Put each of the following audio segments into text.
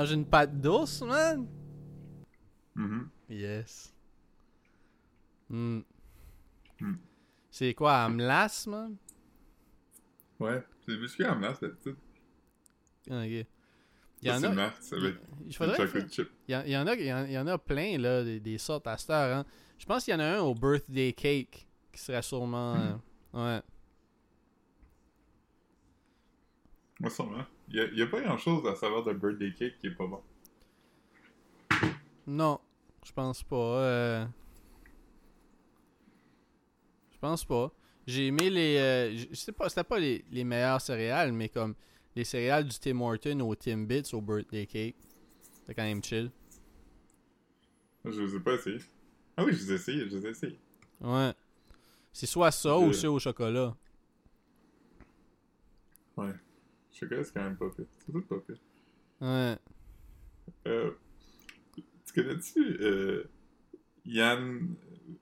mange une pâte douce, man? Mhm. Yes. Hmm. Hmm. C'est quoi, Amlas, man? Ouais, biscuits à masse d'habitude. Ok. Il y Ça, en a. Avec Il faudrait. chip. Il y, en- il y en a, il y en- il y en a plein, là, des, des sortes à cette heure, hein. Je pense qu'il y en a un au birthday cake qui serait sûrement. Hmm. euh, ouais. Moi, sûrement. Il y a, a pas grand chose à savoir de birthday cake qui est pas bon. Non, je pense pas. euh. Je pense pas. J'ai aimé les. euh, Je sais pas, c'était pas les, les meilleurs céréales, mais comme les céréales du Tim Horton au Timbits au birthday cake. C'était quand même chill. Je les ai pas essayés. Ah oui, je les ai essayés, je les ai essayés. Ouais. C'est soit ça ou c'est au chocolat. Ouais. Chocolat, c'est quand même pas pire. C'est tout pas pire. Ouais. Euh, tu connais-tu euh, Yann...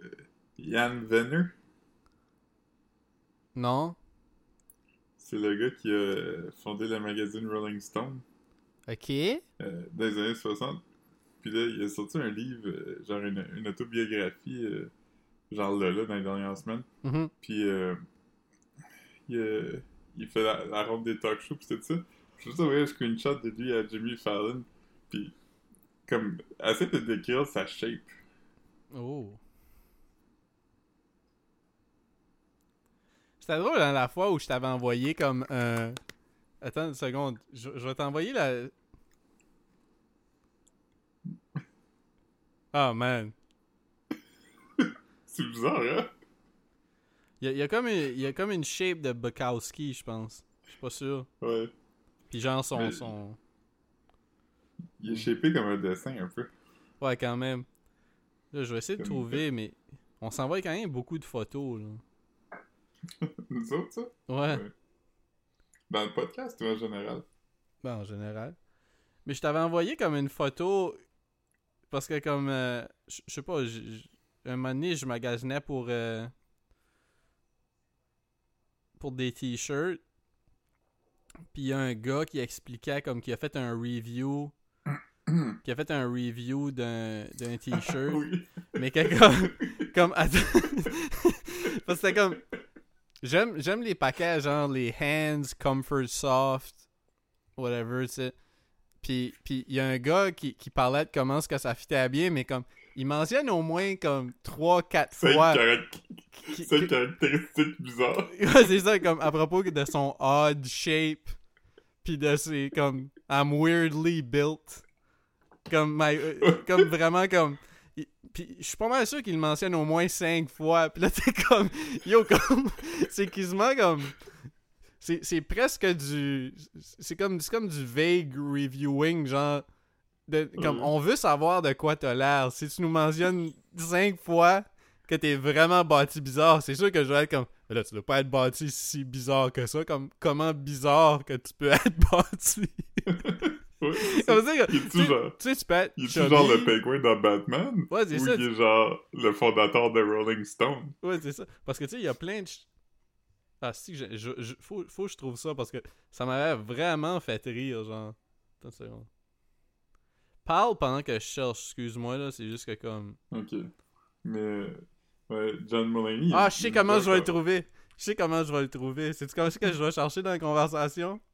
euh, Yann Venner? Non? C'est le gars qui a fondé le magazine Rolling Stone Ok. euh, dans les années 60. Puis là, il a sorti un livre, euh, genre une, une autobiographie, euh, genre là, là, dans les dernières semaines. Mhm. Puis euh, il, euh, il fait la, la ronde des talk shows, pis tout ça. Je juste envoyé un screenshot de lui à Jimmy Fallon. Puis, comme, essaie de décrire sa shape. Oh. C'était drôle hein, la fois où je t'avais envoyé comme un. Attends une seconde. Je, je vais t'envoyer la. Ah man. C'est bizarre, hein? Il y y a comme une, il y a comme une shape de Bukowski, je pense. Je suis pas sûr. Ouais. Puis genre son. Mais- son... Il est shapé comme un dessin, un peu. Ouais, quand même. Là, je vais essayer de Comme- trouver, mais on s'envoie quand même beaucoup de photos. Là. Nous autres, ça? Ouais. Ouais. Dans le podcast ou en général? Ben, en général. Mais je t'avais envoyé comme une photo. Parce que, comme. euh, je sais pas, un moment donné, je magasinais pour. euh, pour des t-shirts. Puis il y a un gars qui expliquait, comme, qui a fait un review. qui a fait un review d'un d'un t-shirt. oui. Mais que comme. attends. Parce que c'était comme. J'aime, j'aime les paquets, genre les Hands, Comfort Soft, whatever, tu sais. Puis il y a un gars qui, qui parlait de comment est-ce que ça fitait bien, mais comme. Il mentionne au moins comme 3-4 Cinq, fois. caract- qui- cinq que- caractéristiques bizarres. Ouais, c'est ça, comme à propos de son odd shape, puis de ses comme I'm weirdly built, comme my, euh, comme vraiment comme, puis je suis pas mal sûr qu'il le mentionne au moins cinq fois, puis là t'es comme, yo comme, c'est quasiment comme, c'est c'est presque du, c'est comme c'est comme du vague reviewing genre. De, comme Ouais. on veut savoir de quoi t'as l'air. Si tu nous mentionnes cinq fois que t'es vraiment bâti bizarre, c'est sûr que je vais être comme là tu dois pas être bâti si bizarre que ça, comme comment bizarre que tu peux être bâti? Ouais. Comme ça, Il tu, genre... tu sais, tu peux être Il est chubby. genre le pingouin dans Batman? Ouais, c'est Ou ça. il est genre le fondateur de Rolling Stone? Ouais, c'est ça. Parce que tu sais, il y a plein de. Ah, si, je, je, je- faut, faut que je trouve ça parce que ça m'avait vraiment fait rire, genre. Attends une seconde. Parle pendant que je cherche, excuse-moi, là, c'est juste que comme. Ok. Mais... Ouais, John Mulaney... Ah, je sais comment est je vais le comme- trouver. Je sais comment je vais le trouver. C'est-tu comment que je vais chercher dans la conversation?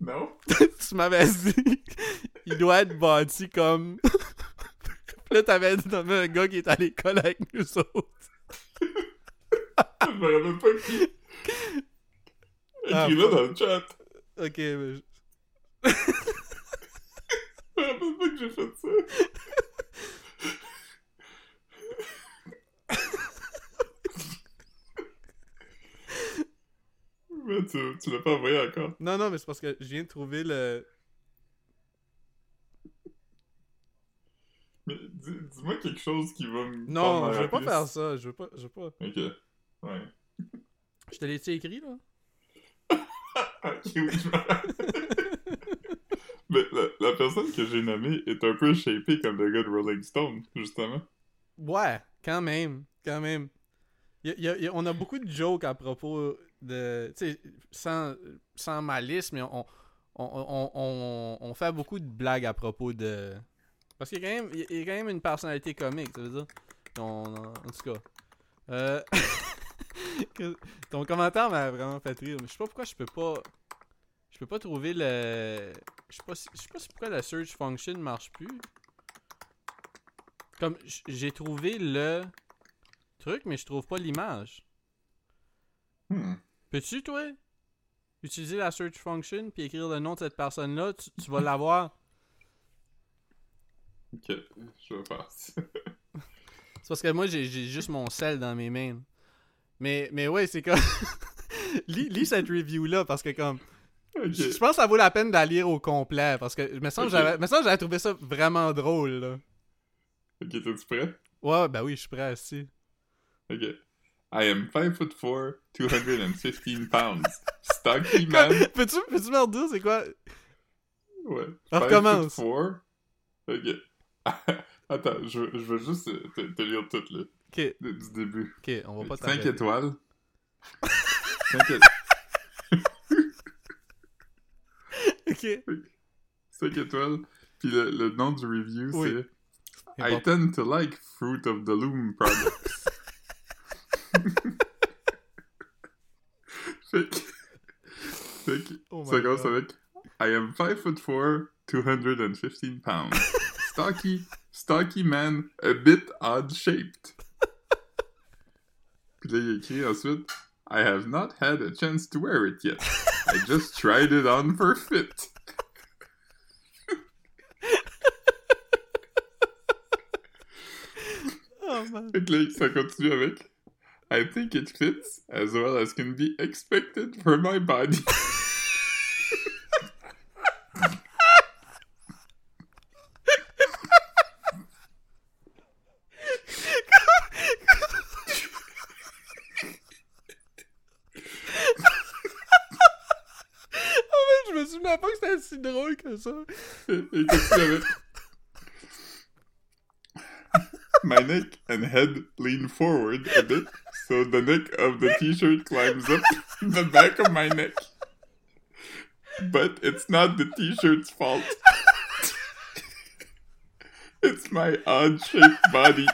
Non? tu m'avais dit, il doit être bâti comme. Là, t'avais dit, t'avais un gars qui est à l'école avec nous autres. je me rappelle pas qui... Ah, Écris-le fuck. dans le chat. Ok, mais. je- Je me rappelle pas que j'ai fait ça. Mais tu, tu l'as pas envoyé encore. Non, non, mais c'est parce que je viens de trouver le. Mais dis- dis-moi quelque chose qui va me. Non, je veux pas faire ça. Je veux pas. Je veux pas. Ok. Ouais. Je te l'ai écrit, là? Ok, oui, je. Mais la, personne que j'ai nommée est un peu shapée comme le gars de Rolling Stone, justement. Ouais, quand même. Quand même. Y a- on a beaucoup de jokes à propos de. Tu sais, sans, sans malice, mais on, on, on, on, fait beaucoup de blagues à propos de. Parce qu'il y a quand même, une personnalité comique, ça veut dire? En tout cas. Euh, ton commentaire m'a vraiment fait rire. Mais je sais pas pourquoi je peux pas. Je peux pas trouver le. Je sais pas si, je sais pas si pourquoi la search function marche plus. Comme j'ai trouvé le truc, mais je trouve pas l'image. Hmm. Peux-tu, toi, utiliser la search function puis écrire le nom de cette personne-là? Tu, tu vas l'avoir. Ok, je vais faire. C'est parce que moi, j'ai j'ai juste mon sel dans mes mains. Mais, mais ouais, c'est comme. lis, lis cette review-là parce que, comme. Ok. Je pense que ça vaut la peine lire au complet parce que. me semble que Ok. j'avais me semble que j'avais trouvé ça vraiment drôle, là. Ok, t'es-tu prêt? Ouais, ben oui, je suis prêt aussi. Ok. I am 5 foot 4, 215 pounds. Stocky man. Peux-tu peux me redire c'est quoi? Ouais. On recommence. foot 4. Ok. Attends, je, veux- je veux juste te, te lire tout, là. Ok, du début. ok, on va pas 5 t'arrêter. étoiles. 5 étoiles. Ok. 5 étoiles. Puis le, le nom du review, Oui. c'est I tend to like Fruit of the Loom products. fait que. Fait que. Oh ça commence God. avec I am 5 foot 4, 215 pounds. Stocky, stocky man, a bit odd shaped. Puis là, il écrit ensuite I have not had a chance to wear it yet. I just tried it on for fit. Oh man. Là, ça continue avec I think it fits as well as can be expected for my body. Oh man, je me souvenais pas que c'était si drôle que ça. My neck and head lean forward a bit, so the neck of the t-shirt climbs up the back of my neck. But it's not the t-shirt's fault. it's my odd-shaped body.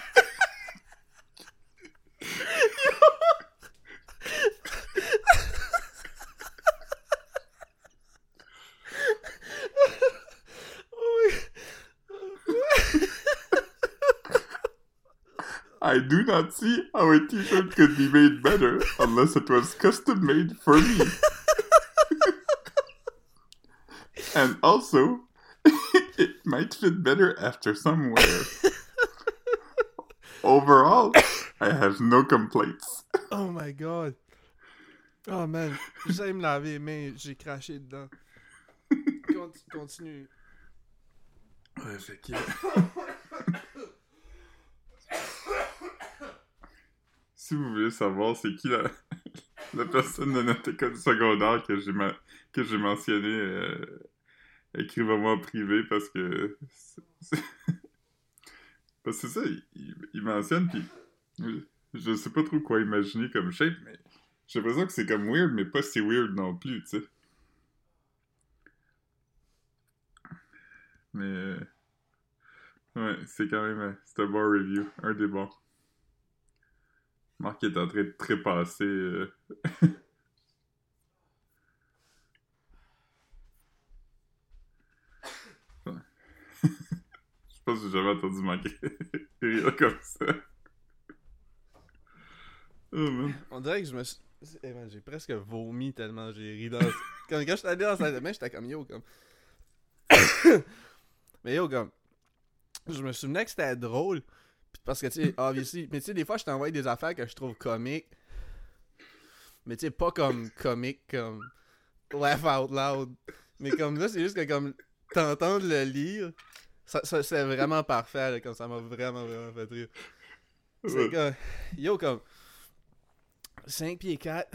I do not see how a t-shirt could be made better unless it was custom made for me. and also, it might fit better after some wear. Overall, I have no complaints. Oh my god. Oh man, de me laver les mains, j'ai craché dedans. Conti- continue. Ouais, fait que... si vous voulez savoir c'est qui la, la personne de notre école secondaire que j'ai mentionné, euh, écrivez-moi en privé parce que parce que c'est ça, il, mentionne puis je sais pas trop quoi imaginer comme shape, mais j'ai l'impression que c'est comme weird, mais pas si weird non plus, tu sais. Mais ouais, c'est quand même euh, c'est un bon review, un des bons. Marc est en train de trépasser. euh. Je pas si j'ai jamais entendu Marc rire comme ça. Oh. On dirait que je me suis. Eh j'ai presque vomi tellement j'ai ri dans. quand, quand j'étais allé dans la salle de bain, j'étais comme yo, comme. Mais yo, comme. Je me souvenais que c'était drôle. Parce que, tu sais, obviously. Mais tu sais, des fois, je t'envoie des affaires que je trouve comiques. Mais tu sais, pas comme comique, comme. Laugh out loud. Mais comme là, c'est juste que, comme. T'entendre le lire. Ça, ça, c'est vraiment parfait, là, comme ça m'a vraiment, vraiment fait rire. C'est comme. Yo, comme. 5 pieds 4.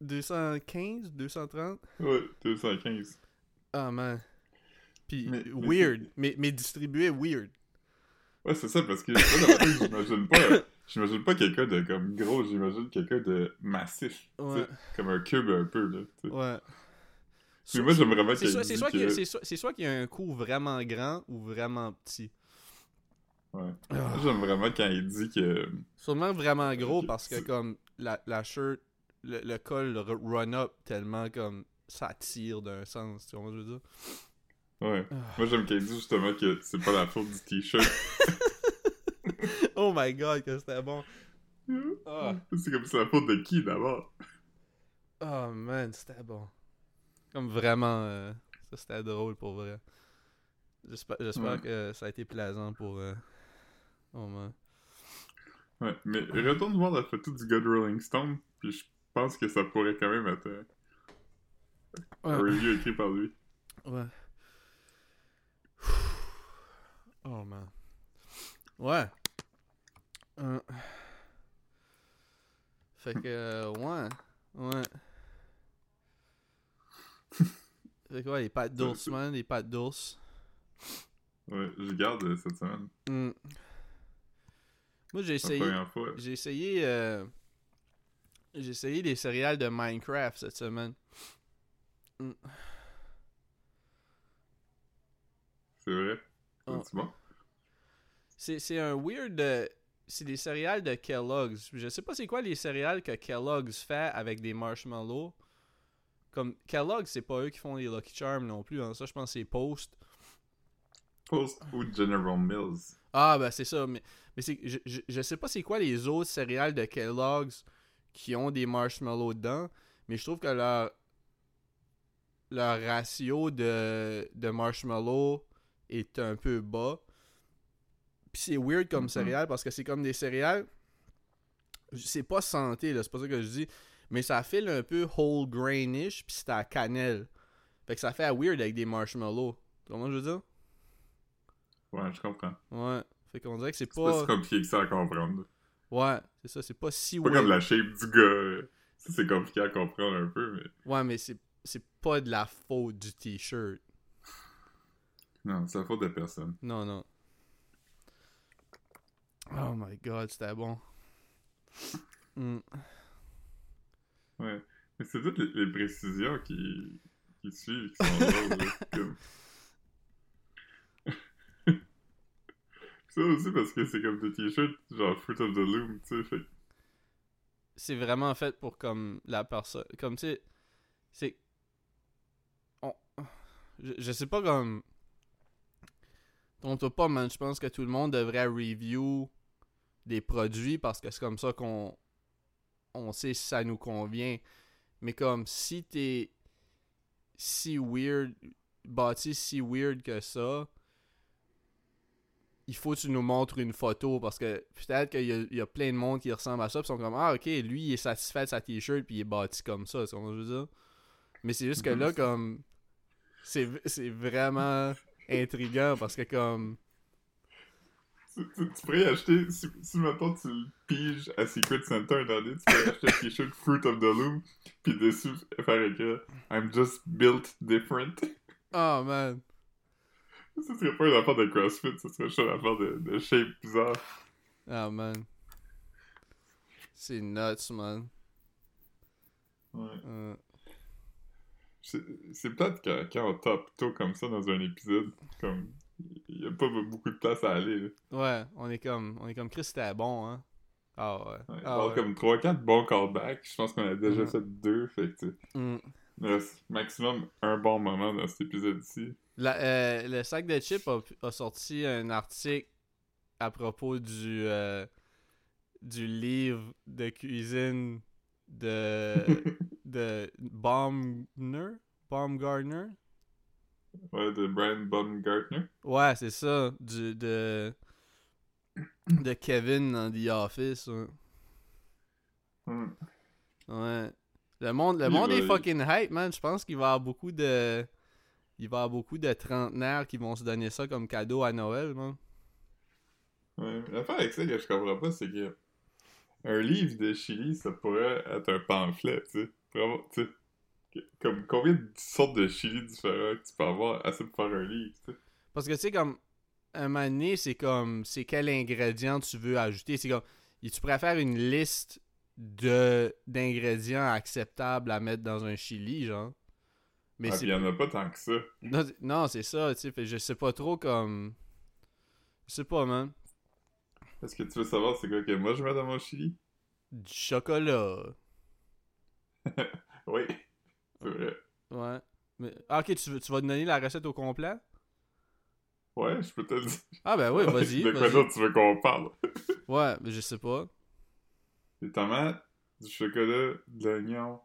215, 230. Ouais, 215. Ah man. Puis Mais- mais weird. Mais, mais distribué weird. Ouais, c'est ça, parce que moi, dans j'imagine pas, j'imagine pas quelqu'un de comme gros, j'imagine quelqu'un de massif. Ouais. Comme un cube un peu, là. tu sais. Ouais. Moi, C'est soit, qu'il y a- que- c'est soit- c'est soit qu'il y a un coup vraiment grand ou vraiment petit. Ouais. Ah. Moi, j'aime vraiment quand il dit que... Sûrement vraiment gros parce que comme la, la shirt, le, le col r- run up tellement comme ça tire d'un sens, tu vois ce que je veux dire? Ouais. Ah. Moi, j'aime qu'il dit justement que c'est pas la faute du t-shirt. Oh my god, que c'était bon. Ah. c'est comme c'est la faute de qui, d'abord? Oh man, c'était bon. Comme vraiment, euh, ça c'était drôle pour vrai. J'espère j'espère Ouais. que ça a été plaisant pour. Euh... Oh man. Ouais, mais retourne voir la photo du gars de Rolling Stone, puis je pense que ça pourrait quand même être euh, un Ouais. review écrit par lui. ouais. Oh man. Ouais. Euh. Fait que, euh, ouais. Ouais. fait que, ouais, les pattes d'ours, man, les pattes d'ours. Ouais, je garde euh, cette semaine. Hmm. Moi, j'ai essayé. J'ai essayé. euh, J'ai essayé des céréales de Minecraft cette semaine. Hmm. C'est vrai? Oh. C'est un weird. euh, C'est des céréales de Kellogg's. Je sais pas c'est quoi les céréales que Kellogg's fait avec des marshmallows. Comme Kellogg's, c'est pas eux qui font les Lucky Charms non plus. hein. Ça, je pense que c'est Post. Post ou General Mills. Ah, ben c'est ça. Mais, mais c'est, je, je, je sais pas c'est quoi les autres céréales de Kellogg's qui ont des marshmallows dedans. Mais je trouve que leur, leur ratio de, de marshmallows est un peu bas. Puis c'est weird comme Mhm. céréales parce que c'est comme des céréales. C'est pas santé, là, c'est pas ça que je dis. Mais ça file un peu whole grainish, puis c'est à cannelle. Fait que ça fait weird avec des marshmallows. Comment je veux dire? Ouais, je comprends. Ouais. Fait qu'on dirait que c'est C'est pas pas. si compliqué que ça à comprendre. Ouais, c'est ça, c'est pas si Pas weird. comme la shape du gars. Ça, c'est compliqué à comprendre un peu, mais... Ouais, mais c'est c'est pas de la faute du t-shirt. Non, c'est la faute de personne. Non, non. Oh my god, c'était bon. Hmm. Ouais. Mais c'est toutes les, les précisions qui, qui suivent qui sont drôles. Comme... ça aussi parce que c'est comme des t-shirts genre Fruit of the Loom, tu sais. Fait C'est vraiment fait pour comme la personne. Comme tu sais. C'est. On... Je, je sais pas comme. Trompe-toi pas, man. Je pense que tout le monde devrait review des produits parce que c'est comme ça qu'on. On sait si ça nous convient. Mais comme si t'es si weird, bâti si weird que ça, il faut que tu nous montres une photo parce que peut-être qu'il y, y a plein de monde qui ressemble à ça, puis sont comme Ah, ok, lui il est satisfait de sa t-shirt, puis il est bâti comme ça, c'est ce que je veux dire? Mais c'est juste que là, comme. C'est vraiment intriguant parce que, comme. Tu, tu- tu pourrais acheter, si, si maintenant tu le piges à Secret Center un année, tu pourrais acheter un t-shirt Fruit of the Loom, puis dessus faire écrire I'm just built different. Oh man. Ça serait pas une affaire de CrossFit, ça serait juste une affaire de, de shape bizarre. Oh man. C'est nuts, man. Ouais. Euh, C'est peut-être quand, quand on top tôt comme ça dans un épisode, comme il y a pas beaucoup de place à aller. Là. ouais, on est comme. On est comme Chris, c'était bon, hein. Ah ouais. Ouais, Ah alors ouais. comme 3-4 bons callbacks, je pense qu'on a déjà Mhm. fait deux, fait que Mm. reste maximum un bon moment dans cet épisode-ci. Euh, le sac de chips a, a sorti un article à propos du euh, du livre de cuisine de de Baumgartner? Baumgartner? Ouais, de Brian Baumgartner. ouais c'est ça du de de Kevin dans The Office ouais. Ouais. le monde le Il monde va- est fucking hype man je pense qu'il va y avoir beaucoup de il va y avoir beaucoup de trentenaires qui vont se donner ça comme cadeau à Noël man Ouais. L'affaire avec ça que je comprends pas, c'est que un livre de Chili, ça pourrait être un pamphlet, tu sais. Vraiment, tu sais. Comme combien de sortes de chili différents que tu peux avoir assez pour faire un livre, tu sais? Parce que tu sais, comme, un moment donné, c'est comme, c'est quel ingrédient tu veux ajouter? C'est comme, et tu préfères une liste de d'ingrédients acceptables à mettre dans un chili, genre. Mais Ah, il y en a pas tant que ça. Non, c'est- non, c'est ça, tu sais. Je sais pas trop comme. Je sais pas, man. Est-ce que tu veux savoir c'est quoi que moi je mets dans mon chili? Du chocolat. Oui. C'est vrai. Ouais. Mais... Ah, ok, tu, veux- tu vas te donner la recette au complet? Ouais, je peux te le dire. Ah, ben oui, vas-y. De quoi d'autre tu veux qu'on parle? Ouais, mais je sais pas. Des tomates, du chocolat, de l'oignon,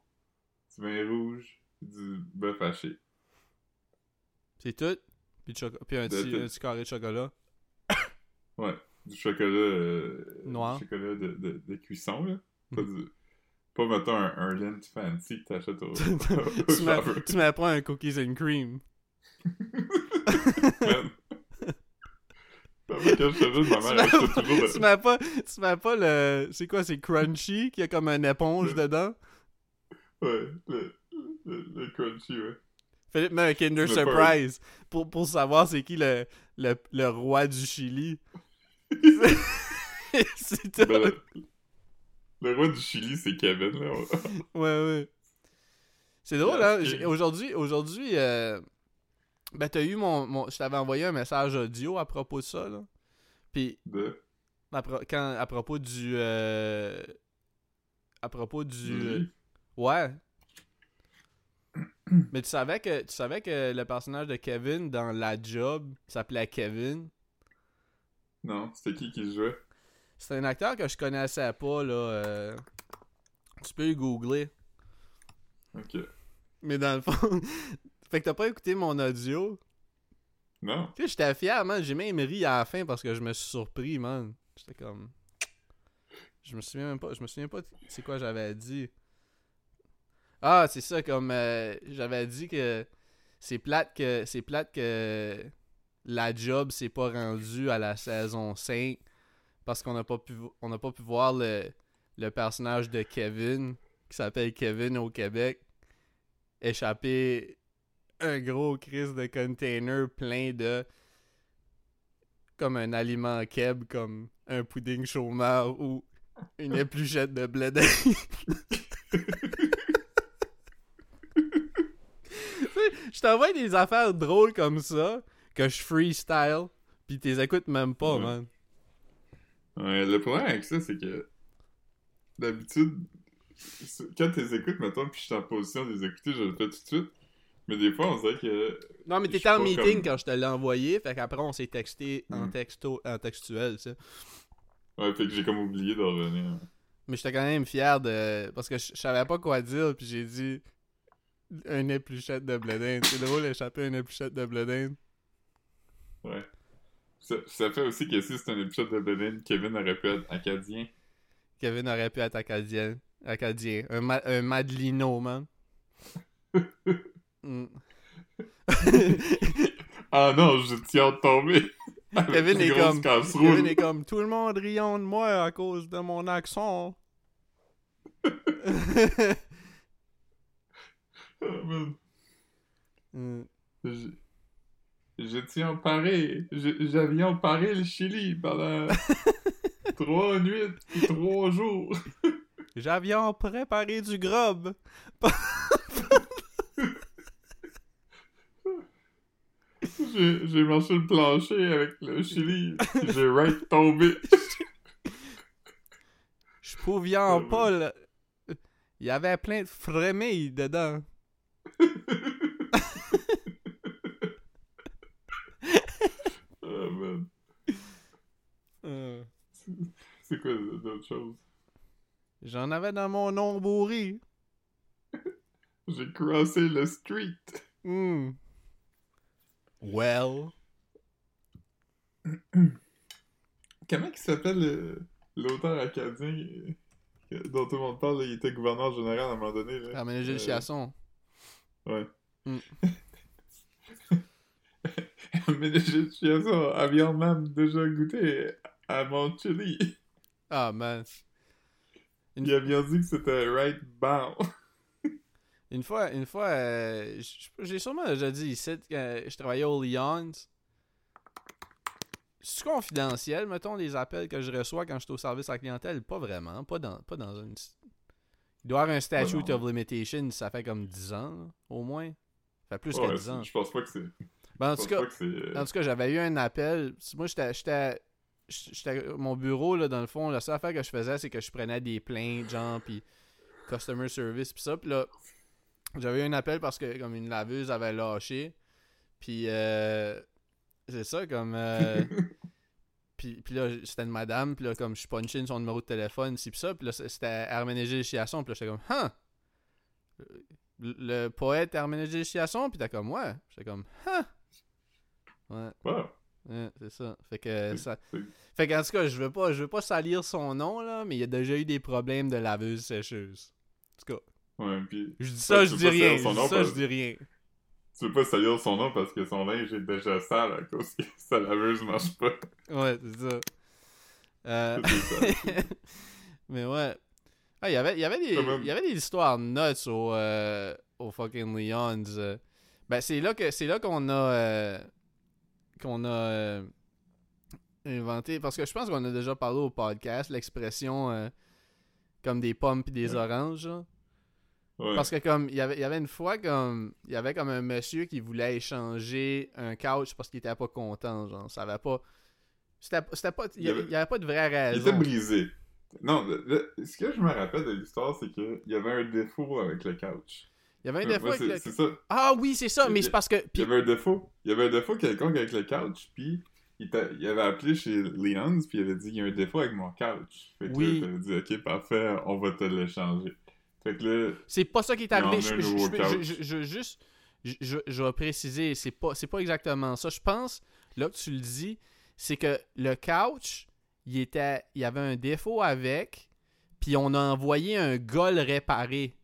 du vin rouge, du bœuf haché. C'est tout? Puis, un, petit, un petit carré de chocolat? Ouais. Du chocolat. euh, Noir. Du chocolat de, de, de cuisson, là. Mhm. Pas, du... pas mettons, un, un lint fancy que t'achètes au. au tu, pas un cookies and cream. Tu, achetait pas, tu le. mets pas, le. C'est quoi, c'est crunchy, qui a comme une éponge dedans? Ouais, le, le, le crunchy, ouais. Philippe met un Kinder Surprise pour, pour savoir c'est qui le, le, le roi du Chili. c'est tout. Ben, le, roi du Chili, c'est Kevin, là. Ouais, ouais. C'est drôle, hein? Aujourd'hui, aujourd'hui, euh, ben t'as eu mon, mon... Je t'avais envoyé un message audio à propos de ça, là. Puis, De? à, pro- quand, à propos du... euh, À propos du... livre. Ouais. Mais tu savais que tu savais que le personnage de Kevin dans La Job s'appelait Kevin? Non, c'était qui qui jouait? C'est un acteur que je connaissais pas là. euh, Tu peux le googler. Ok. Mais dans le fond, fait que t'as pas écouté mon audio? Non? Tu sais, j'étais fier, man. J'ai même ri à la fin parce que je me suis surpris, man. J'étais comme. Je me souviens même pas. Je me souviens pas de- c'est quoi j'avais dit. Ah, c'est ça, comme euh, j'avais dit que c'est plate que. C'est plate que la job s'est pas rendue à la saison 5 parce qu'on n'a pas pu vo- on n'a pas pu voir le, le personnage de Kevin qui s'appelle Kevin au Québec échapper un gros crise de container plein de comme un aliment keb comme un pudding chômeur ou une épluchette de blé je t'envoie des affaires drôles comme ça que je freestyle pis t'es écoutes même pas Ouais. man Ouais, le problème avec ça, c'est que d'habitude, quand tu les écoutes, mettons, puis je suis en position de les écouter, je le fais tout de suite. Mais des fois, on dirait que. non mais t'étais en meeting comme- quand je te l'ai envoyé fait qu'après on s'est texté en Mm. texto en textuel tu sais Ouais, fait que j'ai comme oublié de revenir. Mais j'étais quand même fier de. Parce que je savais pas quoi dire, puis j'ai dit. Un épluchette de blé d'Inde. C'est drôle d'échapper à une épluchette de blé d'Inde. Ouais. Ça, ça fait aussi que si c'est un épisode de Benin, Kevin aurait pu être acadien. Kevin aurait pu être acadien. Acadien. Un, ma- un Madelino, man. Mm. Ah non, je tiens de tomber. Kevin est comme-. Kevin est comme tout le monde riant de moi à cause de mon accent. Ah. Mm. Je, tiens emparé. J'avais emparé le Chili pendant trois nuits et trois jours. J'avions préparé du grub. J'ai marché le plancher avec le Chili. J'ai right tombé. Je pouvais en pas le- Il y avait plein de frémilles dedans. Ah, man. Euh, C'est quoi d'autre chose? J'en avais dans mon nombourri. J'ai crossé le street. Hmm. Well. Comment il s'appelle le- l'auteur acadien euh, dont tout le monde parle? Il était gouverneur général à un moment donné. Là? Gilles Euh, Chiasson. Ouais. Mm. Mais de chiasson avions même déjà goûté à mon chili. Ah, man. Une- Il a bien dit que c'était right bound. Une fois, une fois, euh, j'ai sûrement déjà dit ici que je travaillais au Lyons. C'est confidentiel, mettons, les appels que je reçois quand je suis au service à la clientèle? Pas vraiment. Pas dans, pas dans une. Il doit y avoir un statute of limitation, ça fait comme 10 ans, là, au moins. fait plus Ouais, que 10 ans. Je pense pas que c'est. Ben, en tout cas, euh, En tout cas, j'avais eu un appel. Moi, j'étais. J'étais j'étais- mon bureau, là, dans le fond, la seule affaire que je faisais, c'est que je prenais des plaintes, genre, puis customer service, puis ça. Puis là, j'avais eu un appel parce que, comme, une laveuse avait lâché. Puis, euh, c'est ça, comme. euh, puis, puis là, c'était une madame, puis là, comme, je punchais son numéro de téléphone, ci, puis ça. Puis là, c'était Herménégilde Chiasson, puis là, j'étais comme, huh! Le, le poète Herménégilde Chiasson, puis t'es comme, ouais. J'étais comme, huh! Ouais. wow. Ouais, c'est ça. Fait que ça. Fait qu'en tout cas, je veux pas, je veux pas salir son nom là, mais il y a déjà eu des problèmes de laveuse sécheuse. En tout cas, Ouais, puis je dis ça, Ouais, je dis rien. Je dis ça, parce- je dis rien. tu veux pas salir son nom parce que son linge est déjà sale à cause que sa laveuse marche pas. Ouais, c'est ça. Euh, mais ouais. Ah, il y avait, il y avait des, Quand même. il y avait des histoires nuts au, euh, au fucking Leons. Ben c'est là que, c'est là qu'on a, euh, qu'on a euh, inventé, parce que je pense qu'on a déjà parlé au podcast l'expression euh, comme des pommes pis des Ouais. oranges. Ouais. Parce que comme il y avait il y avait une fois comme il y avait comme un monsieur qui voulait échanger un couch parce qu'il était pas content genre ça avait pas c'était pas il y, Il avait- il y avait pas de vraie Il était raison. brisé. Non, le- le- ce que je me rappelle de l'histoire, c'est qu'il y avait un défaut avec le couch. Il y avait un défaut avec le... ça. Ah oui, c'est ça, Il y mais c'est parce que Il y avait un défaut. Il y avait un défaut quelconque avec le couch, puis il, t'a- il avait appelé chez Leon's, puis il avait dit il y a un défaut avec mon couch. Fait que Oui. là, dit ok, parfait, on va te l'échanger. Fait que là, c'est pas ça qui est arrivé. Je, je- je- juste je, vais préciser, c'est pas c'est pas exactement ça. Je pense là que tu le dis, c'est que le couch, il était il y avait un défaut avec puis on a envoyé un gars le réparer.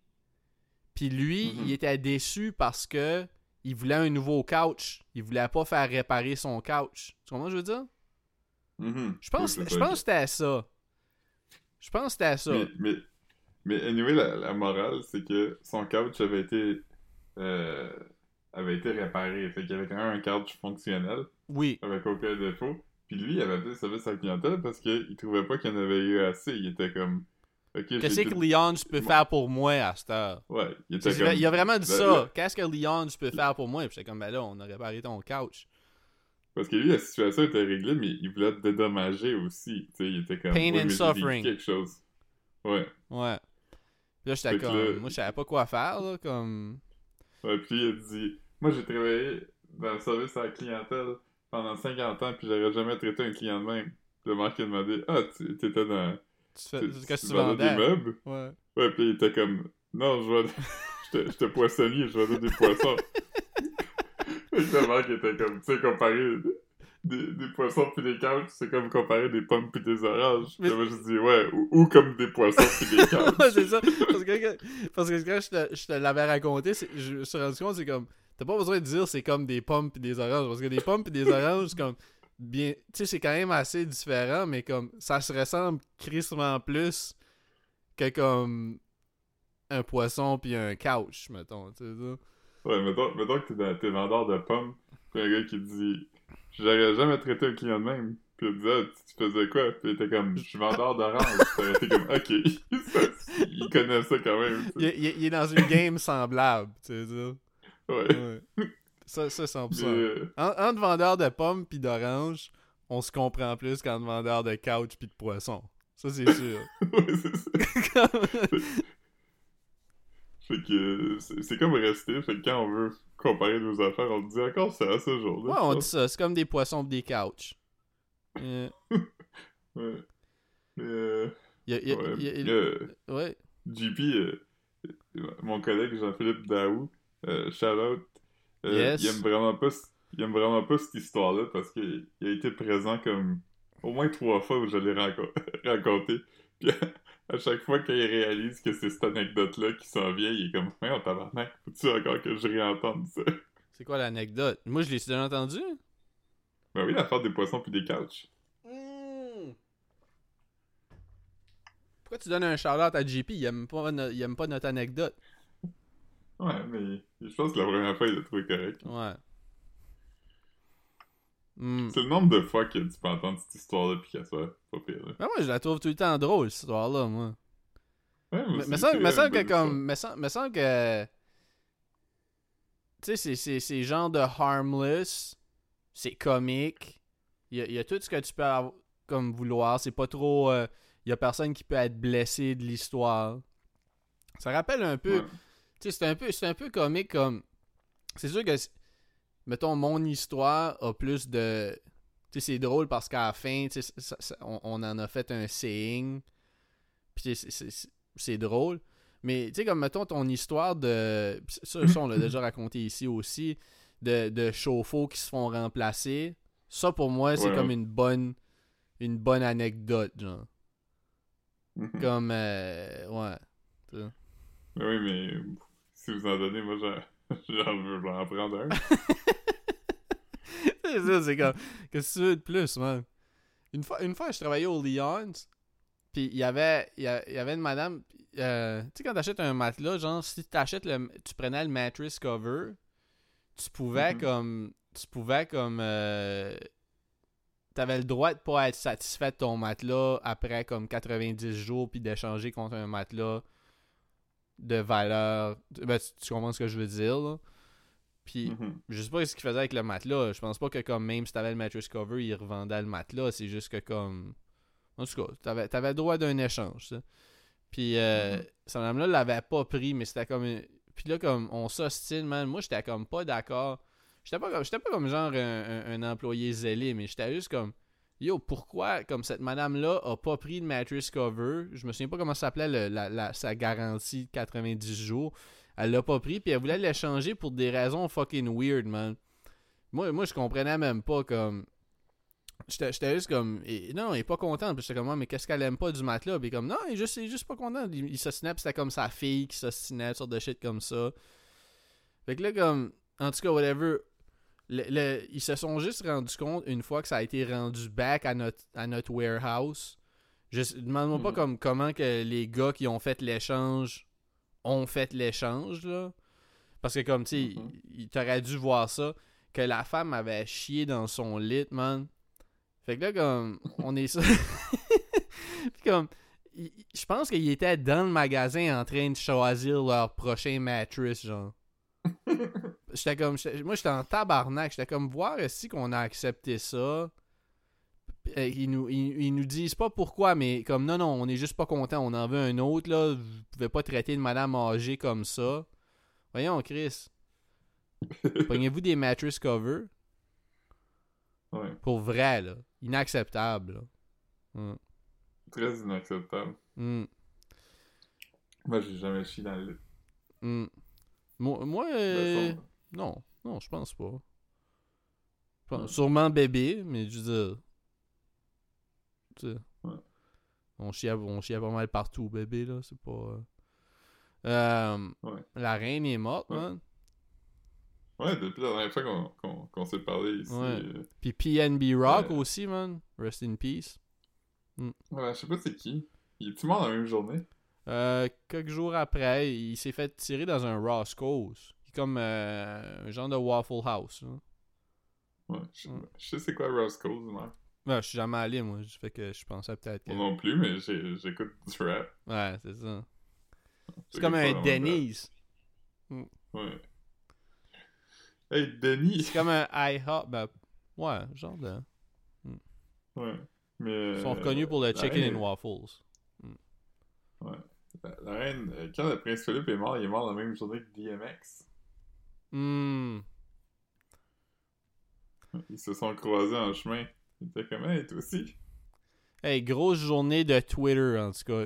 Puis lui, Mhm. il était déçu parce que il voulait un nouveau couch. Il voulait pas faire réparer son couch. Tu comprends ce que je veux dire? mhm. Je pense, Oui, je pense que c'était ça. Je pense que c'était ça. Mais, mais, mais anyway, la, la morale, c'est que son couch avait été, euh, avait été réparé. Fait qu'il avait quand même un couch fonctionnel, Oui. avec aucun défaut. Puis lui, il avait appelé le service à la clientèle parce qu'il trouvait pas qu'il y en avait eu assez. Il était comme. Qu'est-ce que Leon peut faire pour moi à cette heure? Ouais, il était comme. Il a vraiment dit Ben, ça. là- Qu'est-ce que Leon peut faire pour moi? Puis j'étais comme, ben là, on a réparé ton couch. Parce que lui, la situation était réglée, mais il voulait te dédommager aussi. Tu sais, il était comme. Pain Ouais, and suffering. quelque chose. Ouais. Ouais. Puis là, j'étais comme, là- moi, je savais pas quoi faire, là, comme... Ouais, puis il a dit Moi, j'ai travaillé dans le service à la clientèle pendant 50 ans, puis j'aurais jamais traité un client de même. Le marque a demandé Ah, tu t'étais dans. Tu fais... que tu tu vendais des meubles? Ouais. Ouais, puis il était comme Non, je vendais. J'étais j'étais poissonnier, je vendais des poissons. Le marque était comme Tu sais, comparer des, des poissons puis des couches, c'est comme comparer des pommes puis des oranges. Mais- Puis moi, je dis Ouais, ou, ou comme des poissons puis des couches. Ouais, c'est ça. Parce que, parce que quand je te, je te l'avais raconté, je me suis rendu compte, c'est comme. T'as pas besoin de dire c'est comme des pommes pis des oranges. Parce que des pommes pis des oranges, c'est comme. Bien. Tu sais, c'est quand même assez différent, mais comme. Ça se ressemble crissement plus que comme. Un poisson pis un couch, mettons. Tu sais. Ouais, mettons, mettons que t'es, vendeur de pommes, pis un gars qui dit J'aurais jamais traité un client de même. Puis il dit Ah, tu, faisais quoi? Puis il était comme Je suis vendeur d'orange. Puis t'es comme Ok. Il connaît ça quand même. Il, sais. il- il est dans une game semblable, tu sais ça. Ouais. Ouais. Ça, ça, 100%. Mais, euh, En- entre vendeur de pommes pis d'oranges, on se comprend plus qu'entre vendeur de couch pis de poisson. Ça, c'est sûr. ouais, c'est ça. Fait que c'est, comme rester. Fait que quand on veut comparer nos affaires, on dit encore ça à ce jour-là. ouais, on dit ça. C'est comme des poissons pis des couches. Euh, Ouais. Euh, y a- y a- ouais. y a- y a- Euh, ouais. JP, euh, mon collègue Jean-Philippe Daou, euh, shout out, Yes. il aime vraiment pas, il aime vraiment pas cette histoire-là parce qu'il il a été présent comme au moins trois fois où je l'ai raco- raconté. Puis à, à chaque fois qu'il réalise que c'est cette anecdote-là qui s'en vient, il est comme, ouais, on tabarnak, faut-tu encore que je réentende ça? C'est quoi l'anecdote? Moi, je l'ai déjà entendu. Ben oui, l'affaire des poissons puis des couches. Hmm. Pourquoi tu donnes un shout-out à JP? Il aime pas, no- il aime pas notre anecdote. Ouais, mais je pense que la première fois, il l'a trouvé correct. Ouais. Hmm. C'est le nombre de fois que tu peux entendre cette histoire-là puis qu'elle soit pas pire. là. Ben, moi, je la trouve tout le temps drôle, cette histoire-là, moi. Ouais, moi Mais aussi, me semble, que comme. Me semble, que. tu sais, c'est- genre de harmless, c'est comique, il y a, il y a tout ce que tu peux avoir comme vouloir, c'est pas trop, euh, il y a personne qui peut être blessé de l'histoire. Ça rappelle un peu, Ouais. Tu sais, c'est un peu, c'est un peu comique comme, c'est sûr que, mettons, mon histoire a plus de, tu sais, c'est drôle parce qu'à la fin, tu sais, ça- ça- on, on en a fait un saying, puis c'est- c'est c'est drôle. Mais tu sais, comme mettons ton histoire de. Ça, ça on l'a déjà raconté ici aussi. De, de chauffe-eau qui se font remplacer. Ça pour moi, c'est Ouais, comme une bonne. Une bonne anecdote, genre. Mhm. Comme. euh, ouais. Mais oui, mais si vous en donnez, moi, j'en veux j'en en prendre un. c'est ça, c'est comme. Qu'est-ce que tu veux de plus, man? Une fois, une fois je travaillais au Lyons. Puis il y avait, il y avait une madame. euh, tu sais, quand t'achètes un matelas, genre, si t'achètes le. Tu prenais le mattress cover, tu pouvais Mhm. comme. Tu pouvais comme. euh, T'avais le droit de pas être satisfait de ton matelas après comme 90 jours, puis d'échanger contre un matelas de valeur. Ben, tu, comprends ce que je veux dire, là? Puis Mhm. je sais pas ce qu'il faisait avec le matelas. Je pense pas que comme même si t'avais le mattress cover, il revendait le matelas. C'est juste que comme. En tout cas, t'avais, t'avais droit d'un échange, ça. Puis euh, Mhm. cette madame-là l'avait pas pris, mais c'était comme. une- Puis là, comme on s'ostine, man. Moi, j'étais comme pas d'accord. J'étais pas comme, j'étais pas comme genre un, un- un employé zélé, mais j'étais juste comme. Yo, pourquoi, comme cette madame-là a pas pris de mattress cover, je me souviens pas comment ça s'appelait le- la, la- sa garantie de 90 jours, elle l'a pas pris, puis elle voulait l'échanger pour des raisons fucking weird, man. Moi, moi je comprenais même pas, comme... J'étais juste comme... non, il est pas content, puis j'étais comme, Ah, mais qu'est-ce qu'elle aime pas du matelas? Puis comme, non, il est juste, il juste pas content. Il, il s'ostinait, c'était comme sa fille qui s'ostinait, sorte de shit comme ça. Fait que là, comme... En tout cas, whatever... le- le- ils se sont juste rendus compte une fois que ça a été rendu back à notre, à notre warehouse. Je demande-moi pas comme comment que les gars qui ont fait l'échange ont fait l'échange là. Parce que comme tu sais, il t'aurait dû voir ça que la femme avait chié dans son lit, man. Fait que là comme on est ça. Puis comme je pense qu'ils étaient dans le magasin en train de choisir leur prochain mattress genre. J'étais comme moi j'étais en tabarnak, j'étais comme voir si qu'on a accepté ça. Euh, Ils nous, ils, ils nous disent pas pourquoi, mais comme non, non, on est juste pas content, on en veut un autre, là. Vous pouvez pas traiter une madame âgée comme ça. Voyons, Chris. Pognez-vous des mattress cover? Ouais. Pour vrai, là. Inacceptable, là. Hum, Très inacceptable. hum, Moi, j'ai jamais chié dans le lit. hum. Moi, De euh, non, non, je pense pas. Je pense- Ouais. Sûrement bébé, mais je veux dire. tu sais, Ouais. On chiait, on chiait pas mal partout, bébé, là. C'est pas. euh, euh, Ouais. La reine est morte, man. Ouais, depuis la dernière fois qu'on s'est parlé ici. Euh, Puis PNB Rock aussi, man. Rest in peace. ouais, je sais pas c'est qui. Il est-tu mort dans la même journée? Euh, quelques jours après, il s'est fait tirer dans un Roscoe's. Comme euh, un genre de Waffle House. Ouais, je, Ouais. je sais c'est quoi Roscoe's, moi. Ouais, je suis jamais allé, moi. Fait que je pensais peut-être que. Moi non plus, mais j'écoute du rap. Ouais, c'est ça. C'est comme un. Denny's. Ouais. Hey, Denis! C'est comme un IHOP. Ben, ouais, genre de. Ouais. Mais, Ils sont euh, reconnus pour le la chicken reine- and waffles. Ouais. La, la reine, euh, quand le prince Philippe est mort, il est mort la même journée que DMX. Hmm. Ils se sont croisés en chemin. Il était comme, hey, toi aussi. Hey, grosse journée de Twitter, en tout cas.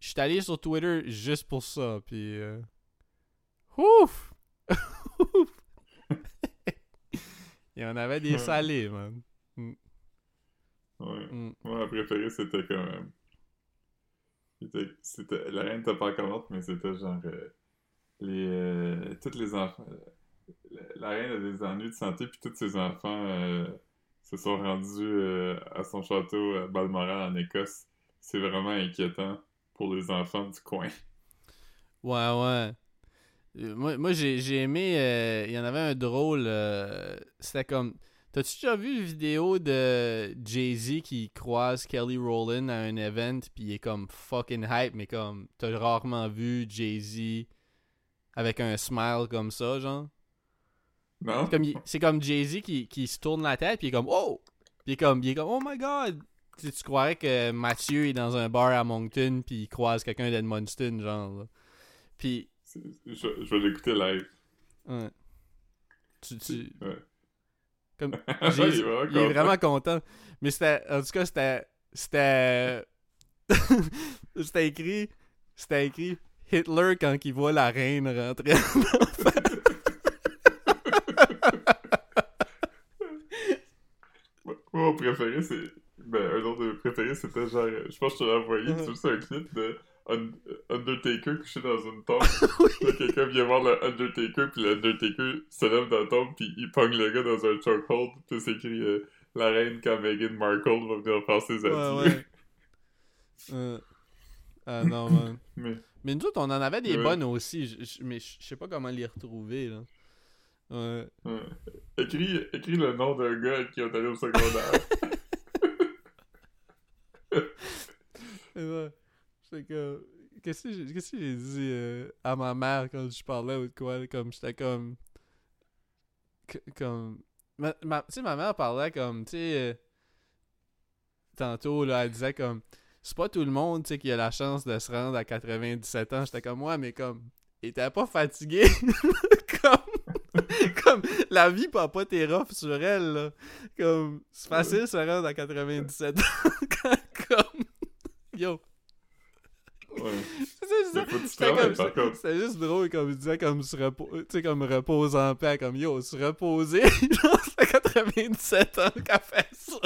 Je suis allé sur Twitter juste pour ça, puis... Euh... Ouf! Ouf! Il y en avait des salés, man. Ouais. Hmm. Moi, ma préférée, c'était comme. euh, c'était- c'était, la reine était pas encore morte, mais c'était genre. euh, les, euh, tous les enfants. La, reine a des ennuis de santé, puis tous ses enfants euh, se sont rendus euh, à son château à Balmoral en Écosse. C'est vraiment inquiétant pour les enfants du coin. Ouais, ouais. Euh, Moi, moi j'ai aimé... Il y en avait un drôle... C'était comme... T'as-tu déjà vu une vidéo de Jay-Z qui croise Kelly Rowland à un event puis il est comme fucking hype mais comme t'as rarement vu Jay-Z avec un smile comme ça genre? Non? Comme il- C'est comme Jay-Z qui, qui se tourne la tête, puis il est comme Oh! Puis il est comme, il est comme Oh my god! Tu, croirais que Mathieu est dans un bar à Moncton, puis il croise quelqu'un d'Edmundston, genre. là. Puis, C'est- Je, je vais l'écouter live. ouais. Tu, tu, Ouais. Comme, il est vraiment il est content. vraiment content. Mais c'était. En tout cas, c'était. C'était. c'était écrit. C'était écrit Hitler quand il voit la reine rentrer. Moi, mon préféré, c'est. Ben, un autre de mes préférés, c'était genre. Je pense que je te l'ai envoyé. C'est juste un clip de Un- Undertaker couché dans une tombe. Là, quelqu'un vient voir le Undertaker, puis le Undertaker se lève dans la tombe, puis il pogne le gars dans un chokehold, puis c'est écrit euh, La reine quand Meghan Markle va venir faire ses adieux. ouais, ouais. Euh, Ah non, man. Mais, Mais nous autres, on en avait des Ouais. bonnes aussi. mais je je sais pas comment les retrouver, là. Ouais. ouais. Écris, écris le nom d'un gars qui est allé au secondaire. Et ouais. J'étais comme. Qu'est-ce que j'ai que dit euh, à ma mère quand je parlais ou de quoi? Comme, j'étais comme. Comme. Ma, ma- tu sais, ma mère parlait comme, tu sais. euh, tantôt, là, elle disait comme. C'est pas tout le monde, tu sais, qui a la chance de se rendre à 97 ans. J'étais comme, ouais, mais comme. Il était pas fatigué. comme. comme. La vie peut pas tes rough sur elle, là. Comme. C'est facile se rendre à 97 ans. comme. Yo. Ouais. C'est juste drôle comme il disait comme se repo... tu sais comme repose en paix comme yo se reposer genre fait 97 ans qu'elle fait ça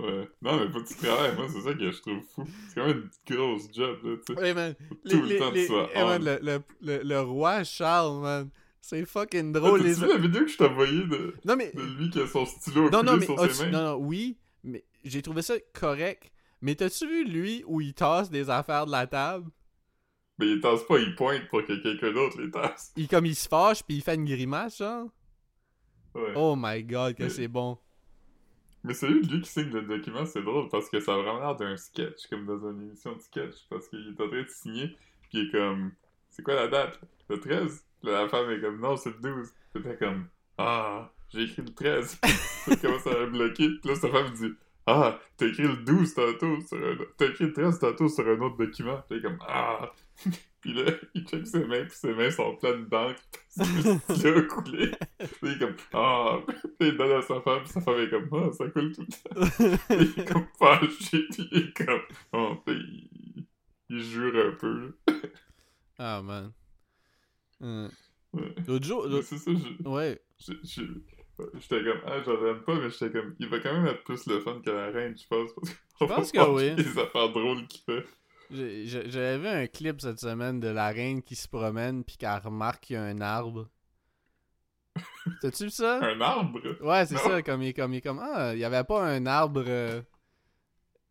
Ouais. Non, mais faut que tu travailles. Moi, c'est ça que je trouve fou. C'est quand même une grosse job, là, tu sais. ouais man les, tout le les, temps les- tu sois man, on. le, le, le, le roi Charles man c'est fucking Ah, drôle T'as-tu les vu la vidéo que je t'ai envoyée de, non mais de lui qui a son stylo non non mais sur ses mains? non non oui mais j'ai trouvé ça correct mais t'as-tu vu lui où il tasse des affaires de la table? Mais il tasse pas, il pointe pour que quelqu'un d'autre les tasse. il comme il se fâche puis il fait une grimace genre Ouais. oh my god que Mais- c'est bon Mais celui de lui qui signe le document, c'est drôle parce que ça a vraiment l'air d'un sketch, comme dans une émission de sketch. Parce qu'il est en train de signer, puis il est comme C'est quoi la date? Le 13 Là, La femme est comme Non, c'est le 12. Puis t'es comme Ah, j'ai écrit le 13. Puis il commence à bloquer. Puis là, sa femme dit Ah, t'as écrit le 12 tantôt sur un. T'as écrit le 13 tantôt sur un autre document. Puis comme Ah Puis là, il check ses mains, puis ses mains sont pleines d'encre. Stylo a coulé. Puis il est comme Ah Puis il donne à sa femme, puis sa femme est comme Ah, ça coule tout le temps. Puis il est comme fâché, puis il est comme Oh, puis il, il jure un peu. ah man Euh, Ouais. l'autre jour c'est ça, je- ouais j'étais comme Ah, j'en aime pas, mais j'étais comme Il va quand même être plus le fun que la reine, je pense. Parce Je pense que oui. Les affaires drôles qu'il fait. J'avais vu un clip cette semaine de la reine qui se promène puis qu'elle remarque qu'il y a un arbre. T'as-tu vu ça? Un arbre? Ouais, c'est ça. Comme il, comme il comme Ah, il y avait pas un arbre euh,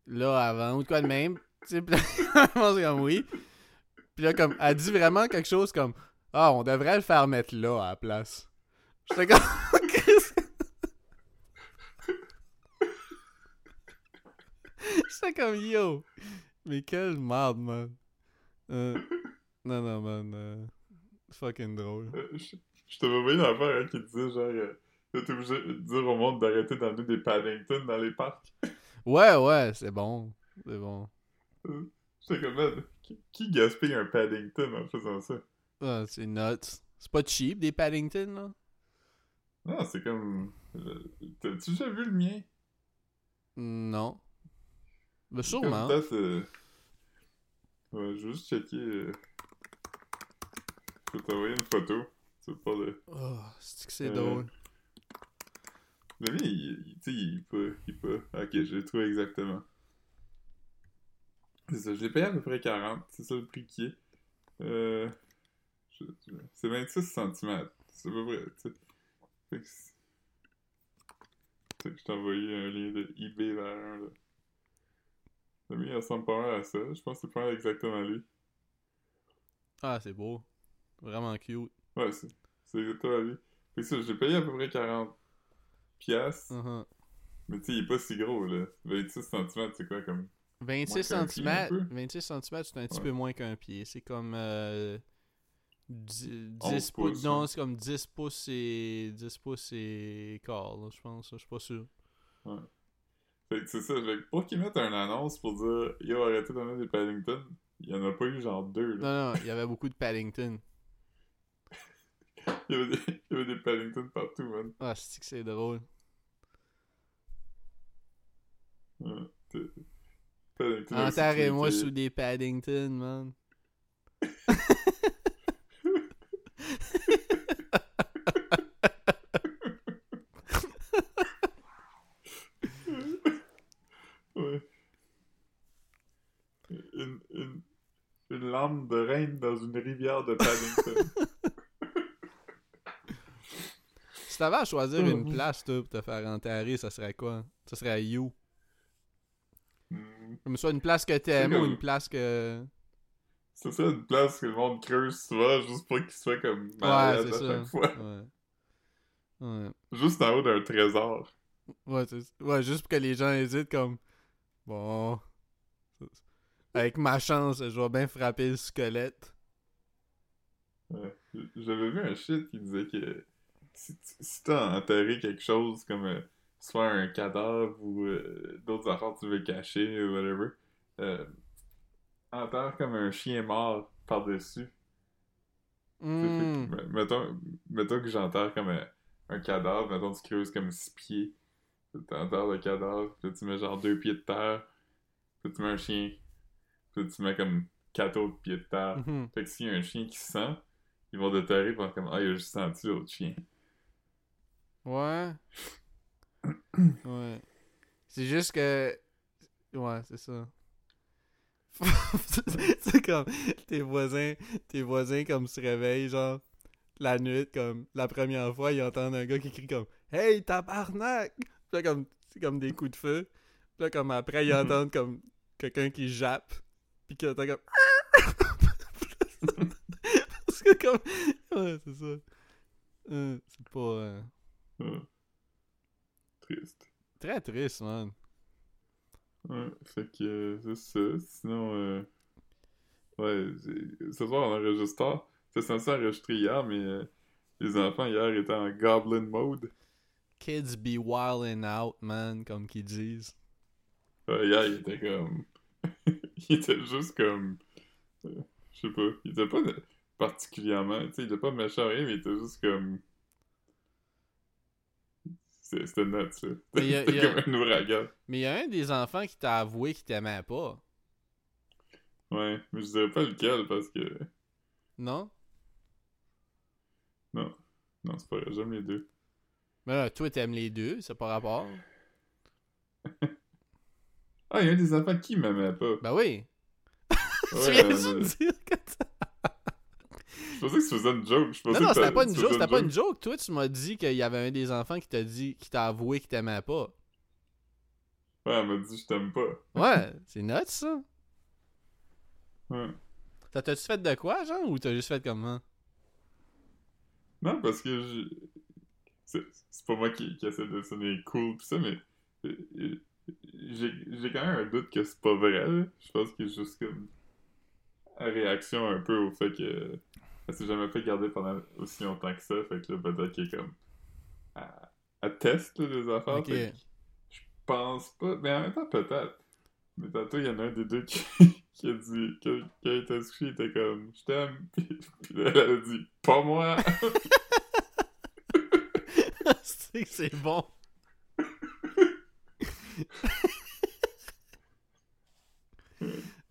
là avant ou de quoi de même. Tu sais, comme oui. Puis là, comme, elle dit vraiment quelque chose comme Ah, on devrait le faire mettre là à la place. J'étais comme. J'étais comme yo. Mais quelle merde, man. Euh, non, non, man. euh, fucking drôle. Euh, Je, je t'avais envoyé l'affaire hein, qui disait genre T'es obligé de dire au monde d'arrêter d'emmener des Paddington dans les parcs. Ouais, ouais, c'est bon. C'est bon. J'étais comme Man, qui, qui gaspille un Paddington en faisant ça? Ah, c'est nuts. C'est pas cheap, des Paddington, là? Non, c'est comme. T'as-tu déjà vu le mien? Non. Ben, Comme sûrement. ça, c'est- Ouais, je vais juste checker. euh, Je vais t'envoyer une photo. C'est pas le. Oh, c'est que c'est Euh, drôle? Le mien, il, il- il peut. Il peut. Ok, j'ai trouvé exactement. C'est ça, je l'ai payé à peu près 40. C'est ça le prix qui est. Euh. je- je- C'est 26 cm. C'est à peu près, tu sais. Fait que Fait que je t'ai envoyé un lien de eBay vers un, là. Mien, il ressemble pas mal à ça. Je pense que c'est pas mal exactement lui. Ah, c'est beau. Vraiment cute. Ouais, c'est c'est exactement lui. Fait que ça, j'ai payé à peu près 40 piastres. Uh-huh. Mais tu sais, il est pas si gros, là. 26 cm, c'est quoi, comme... 26 qu'un pied, un cm. peu? 26 cm, c'est un petit Ouais. peu moins qu'un pied. C'est comme euh, 10, 11 10 pouces. Non, c'est comme 10 pouces et 10 pouces et quart, là, je pense. Je suis pas sûr. Fait que c'est ça, fait que pour qu'ils mettent une annonce pour dire Yo, arrêtez de mettre des Paddington, il y en a pas eu genre deux. Là. Non, non, il y avait beaucoup de Paddington. Il, y avait des, il y avait des Paddington partout, man. Ah, c'est que c'est drôle. Ouais, Enterrez-moi sous des Paddington, man. Ouais. Une, une, de reine dans une rivière de Paddington. Si t'avais à choisir une Mhm. place, toi, pour te faire enterrer, ça serait quoi? Ça serait You. Hmm. Comme soit une place que t'aimes comme- ou une place que... Ce serait une place que le monde creuse souvent juste pour qu'il soit comme Ouais, malade c'est à ça. chaque fois. Ouais. Ouais. Juste en haut d'un trésor. Ouais, c'est- ouais, juste pour que les gens hésitent comme... Bon... Avec ma chance, je vais bien frapper le squelette. Ouais. J'avais vu un shit qui disait que si, tu- si t'as enterré quelque chose comme euh, soit un cadavre ou euh, d'autres affaires que tu veux cacher ou whatever, euh, enterre comme un chien mort par-dessus. Hmm. que, me- Mettons, mettons que j'enterre comme un, un cadavre, mettons tu creuses comme six pieds. Tu enterres le cadavre, puis tu mets genre deux pieds de terre, puis tu mets un chien, tu mets comme quatre autres pieds de terre. Mhm. Fait que s'il y a un chien qui se sent, ils vont déterrer pour comme Ah, il a juste senti l'autre chien. Ouais. ouais. C'est juste que. Ouais, c'est ça. c'est comme tes voisins, tes voisins comme se réveillent genre la nuit comme la première fois ils entendent un gars qui crie comme Hey tabarnak! Puis là comme c'est comme des coups de feu. Puis là comme après ils entendent comme quelqu'un qui jappe puis qui entend comme Parce que comme ouais, c'est ça. Euh, c'est pas euh, Ouais. Triste. très triste, man. Ouais, fait que euh, c'est ça. Sinon, euh, ouais, ce soir on enregistre tard. C'était censé enregistrer hier, mais euh, les enfants hier étaient en goblin mode. Kids be wildin' out, man, comme qu'ils disent. Ouais, hier, il était comme. il était juste comme. euh, je sais pas. Il était pas particulièrement. Tu sais, il était pas méchant, rien, mais il était juste comme. C'était nuts, ça. C'était a- comme un ouragan. Mais il y a un des enfants qui t'a avoué qu'il t'aimait pas. Ouais, mais je dirais pas lequel parce que. Non? Non. Non, c'est pas vrai, j'aime les deux. Mais là, toi, t'aimes les deux, c'est pas rapport. Ah, il y a un des enfants qui m'aimait pas. Ben oui. tu Ouais, viens euh, de dire que t'as- Je pensais que tu faisais une joke. Je Non, non, c'était t'a- pas tu une joke, c'était pas une joke. Toi, tu m'as dit qu'il y avait un des enfants qui t'a dit, qui t'a avoué qu'il t'aimait pas. Ouais, elle m'a dit je t'aime pas. Ouais, c'est nuts, ça. Ouais. Ça t'a-tu fait de quoi, genre, ou t'as juste fait comment? Non, parce que je... c'est pas moi qui, qui essaie de sonner cool pis ça, mais euh, euh, j'ai quand même un doute que c'est pas vrai. là. Je pense qu'il est juste comme en réaction un peu au fait que elle s'est jamais fait garder pendant aussi longtemps que ça. Fait que là, peut-être qu'il est comme elle, elle teste là, les affaires. Ok. Fait que je pense pas. Mais en même temps, peut-être. Mais tantôt, il y en a un des deux qui, qui a dit, quand, quand il était couché, il était comme Je t'aime. Puis, puis là, elle a dit Pas moi. c'est bon.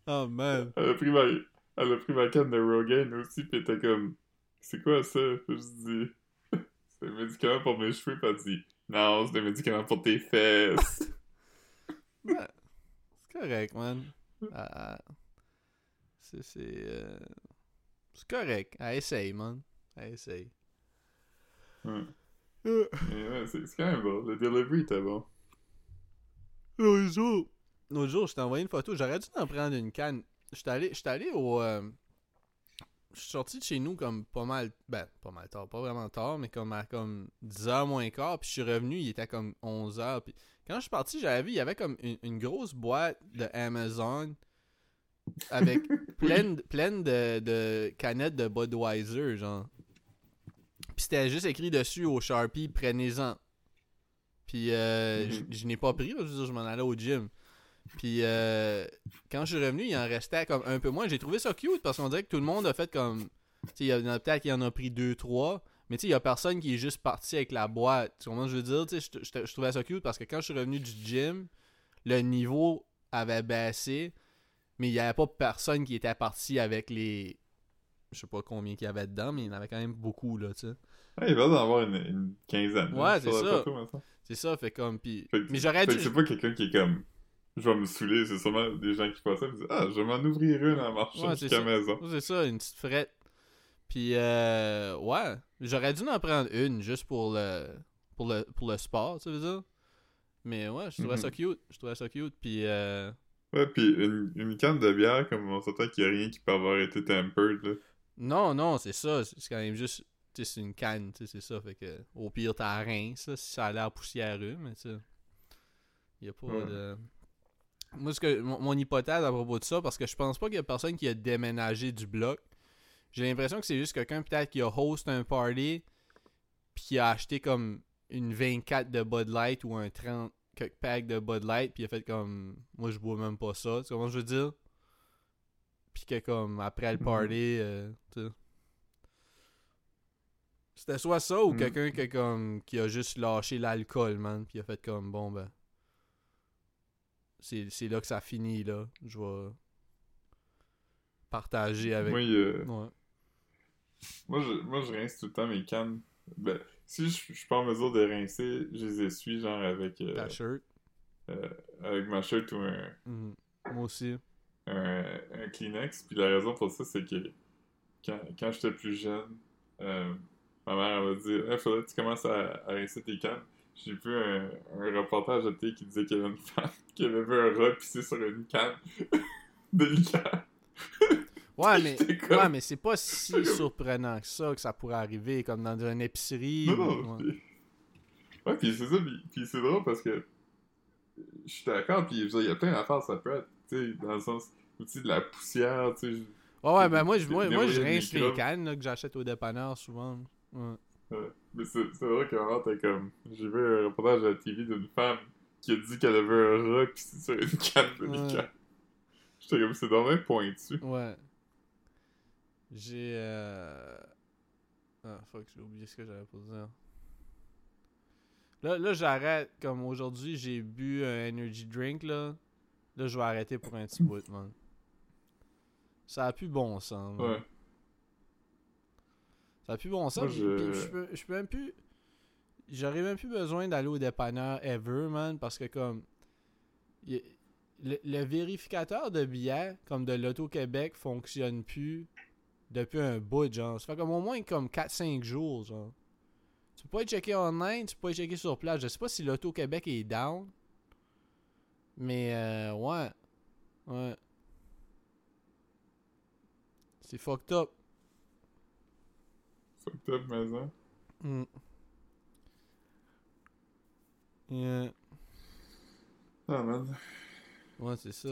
Oh man. Elle a pris ma, elle a pris ma canne de Rogaine aussi, pis elle était comme, c'est quoi ça? Puis je dis, c'est un médicament pour mes cheveux, pis elle dit, non, c'est un médicament pour tes fesses. C'est correct, man. Ah, ah. c'est. C'est. euh, C'est correct. Elle essaye, man. Elle essaye. ouais. Euh, ouais, c'est c'est quand même bon. Le delivery était bon. L'autre jour. L'autre jour, je t'ai envoyé une photo. J'aurais dû t'en prendre une canne. J'étais allé, allé au. euh, Je suis sorti de chez nous comme pas mal. Ben, pas mal tard. Pas vraiment tard, mais comme à comme 10h moins quart. Puis je suis revenu, il était comme 11h. Puis quand je suis parti, j'avais vu, il y avait comme une, une grosse boîte de Amazon. avec plein, de- plein de, de canettes de Budweiser, genre. Puis c'était juste écrit dessus au Sharpie, prenez-en. Puis euh, Mhm. je- je n'ai pas pris, je m'en allais au gym. Puis euh, quand je suis revenu, il en restait comme un peu moins. J'ai trouvé ça cute parce qu'on dirait que tout le monde a fait comme. Tu sais, il y en a peut-être qui en a pris deux, trois. Mais tu sais, il y a personne qui est juste parti avec la boîte. Tu comprends ce que je veux dire? Tu sais, je- je je trouvais ça cute parce que quand je suis revenu du gym, le niveau avait baissé. Mais il n'y avait pas personne qui était parti avec les. Je sais pas combien qu'il y avait dedans, mais il y en avait quand même beaucoup, là, tu sais. Ouais, il va en avoir une, une quinzaine. Ouais, c'est ça. C'est ça, fait comme. Puis... Fait que- Mais j'aurais dû. c'est pas quelqu'un qui est comme. Je vais me saouler, c'est sûrement des gens qui passent ça et disent Ah, je vais m'en ouvrir une en marchant Ouais, jusqu'à la maison. C'est ça, une petite frette. Puis, euh, ouais, j'aurais dû en prendre une juste pour le, pour le, pour le sport, tu veux dire? Mais ouais, je trouvais ça cute. Je trouvais ça cute. Puis, euh, Ouais, pis une, une canne de bière, comme on s'entend qu'il y a rien qui peut avoir été tempered, là. non, non, c'est ça. C'est quand même juste, c'est une canne, tu sais, c'est ça. Fait que, au pire, t'as rien, ça, si ça a l'air poussiéreux, mais tu sais, y a pas Ouais. de. Moi, ce que, mon, mon hypothèse à propos de ça, parce que je pense pas qu'il y a personne qui a déménagé du bloc. J'ai l'impression que c'est juste quelqu'un peut-être qui a host un party puis qui a acheté comme une 24 de Bud Light ou un 30 quelques packs de Bud Light puis il a fait comme moi je bois même pas ça, tu sais comment je veux dire? Puis que comme après le Mhm. party euh. C'était soit ça ou Mhm. quelqu'un qui a comme qui a juste lâché l'alcool, man, puis il a fait comme bon ben c'est c'est là que ça finit là, je vais partager avec Moi, euh, ouais. moi, je, moi, je rince tout le temps mes cannes. Ben, si je, je suis pas en mesure de rincer, je les essuie, genre, avec, euh, ta shirt. avec ma shirt ou un, Mhm. Moi aussi. un, un Kleenex. Puis la raison pour ça, c'est que quand, quand j'étais plus jeune, euh, ma mère elle m'a dit Il faudrait que tu commences à, à rincer tes cannes. J'ai vu un, un reportage de télé qui disait qu'il y avait une femme qui avait vu un rat pisser sur une canne délicat. Ouais, mais, comme- ouais, mais c'est pas si surprenant que ça que ça pourrait arriver, comme dans une épicerie. Non, ou- non. ouais. puis- Ouais, puis c'est ça, puis, puis c'est drôle parce que je suis d'accord, puis il y a plein d'affaires, ça peut être, tu sais, dans le sens, aussi de la poussière, tu sais. Ouais, ouais, ben moi, je, moi, je de rince les cannes là, que j'achète au dépanneur souvent. Ouais. Ouais. Mais c'est c'est vrai que vraiment, t'es comme. J'ai vu un reportage à la TV d'une femme qui a dit qu'elle avait un rat pis c'est sur une canne de Ouais. liqueur. J'étais comme, c'est dommage pointu. Ouais. J'ai. Euh... Ah, fuck, j'ai oublié ce que j'avais pour dire. Là, là j'arrête. Comme aujourd'hui, j'ai bu un energy drink, là. Là, je vais arrêter pour un petit bout, man. Ça a plus bon sens, man. Ouais. Ça a plus bon sens. Moi, je- puis je peux, je peux même plus. J'aurais même plus besoin d'aller au dépanneur ever, man, parce que comme. Le, le vérificateur de billets, comme de l'Auto-Québec, fonctionne plus depuis un bout, genre. Ça fait comme au moins comme 4-5 jours, genre. Tu peux pas checker online, tu peux pas checker sur place. Je sais pas si l'Auto-Québec est down. Mais, euh, ouais. Ouais. C'est fucked up. Fucked up maison. Mm. Yeah. Ah man. Ouais, c'est ça.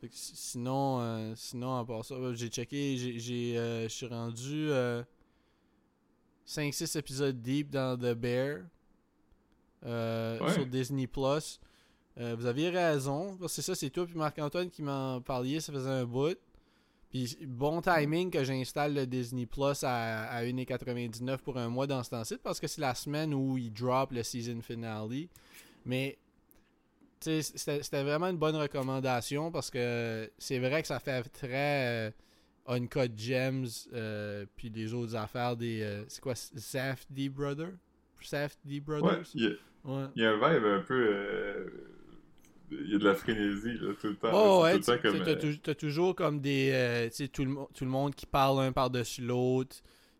Fait que sinon, euh, sinon, à part ça, ouais, j'ai checké, j'ai, j'ai, euh, je suis rendu 5-6 épisodes deep dans The Bear euh, Ouais. sur Disney+. Plus. Euh, vous aviez raison, parce que c'est ça, c'est toi puis Marc-Antoine qui m'en parliez, ça faisait un bout. Puis bon timing que j'installe le Disney Plus à, à 1,99$ pour un mois dans ce temps-ci, parce que c'est la semaine où il drop le season finale. Mais c'était vraiment une bonne recommandation parce que c'est vrai que ça fait très euh, Uncut Gems euh, puis les autres affaires des euh, c'est quoi Safdie Brothers Safdie Ouais, Brothers? Il y, a, ouais il y a un vibe un peu. Euh, Il y a de la frénésie, là, tout le temps. Oh ouais, t'as comme. euh, toujours comme des euh, tu sais tout le tout le monde qui parle un par-dessus l'autre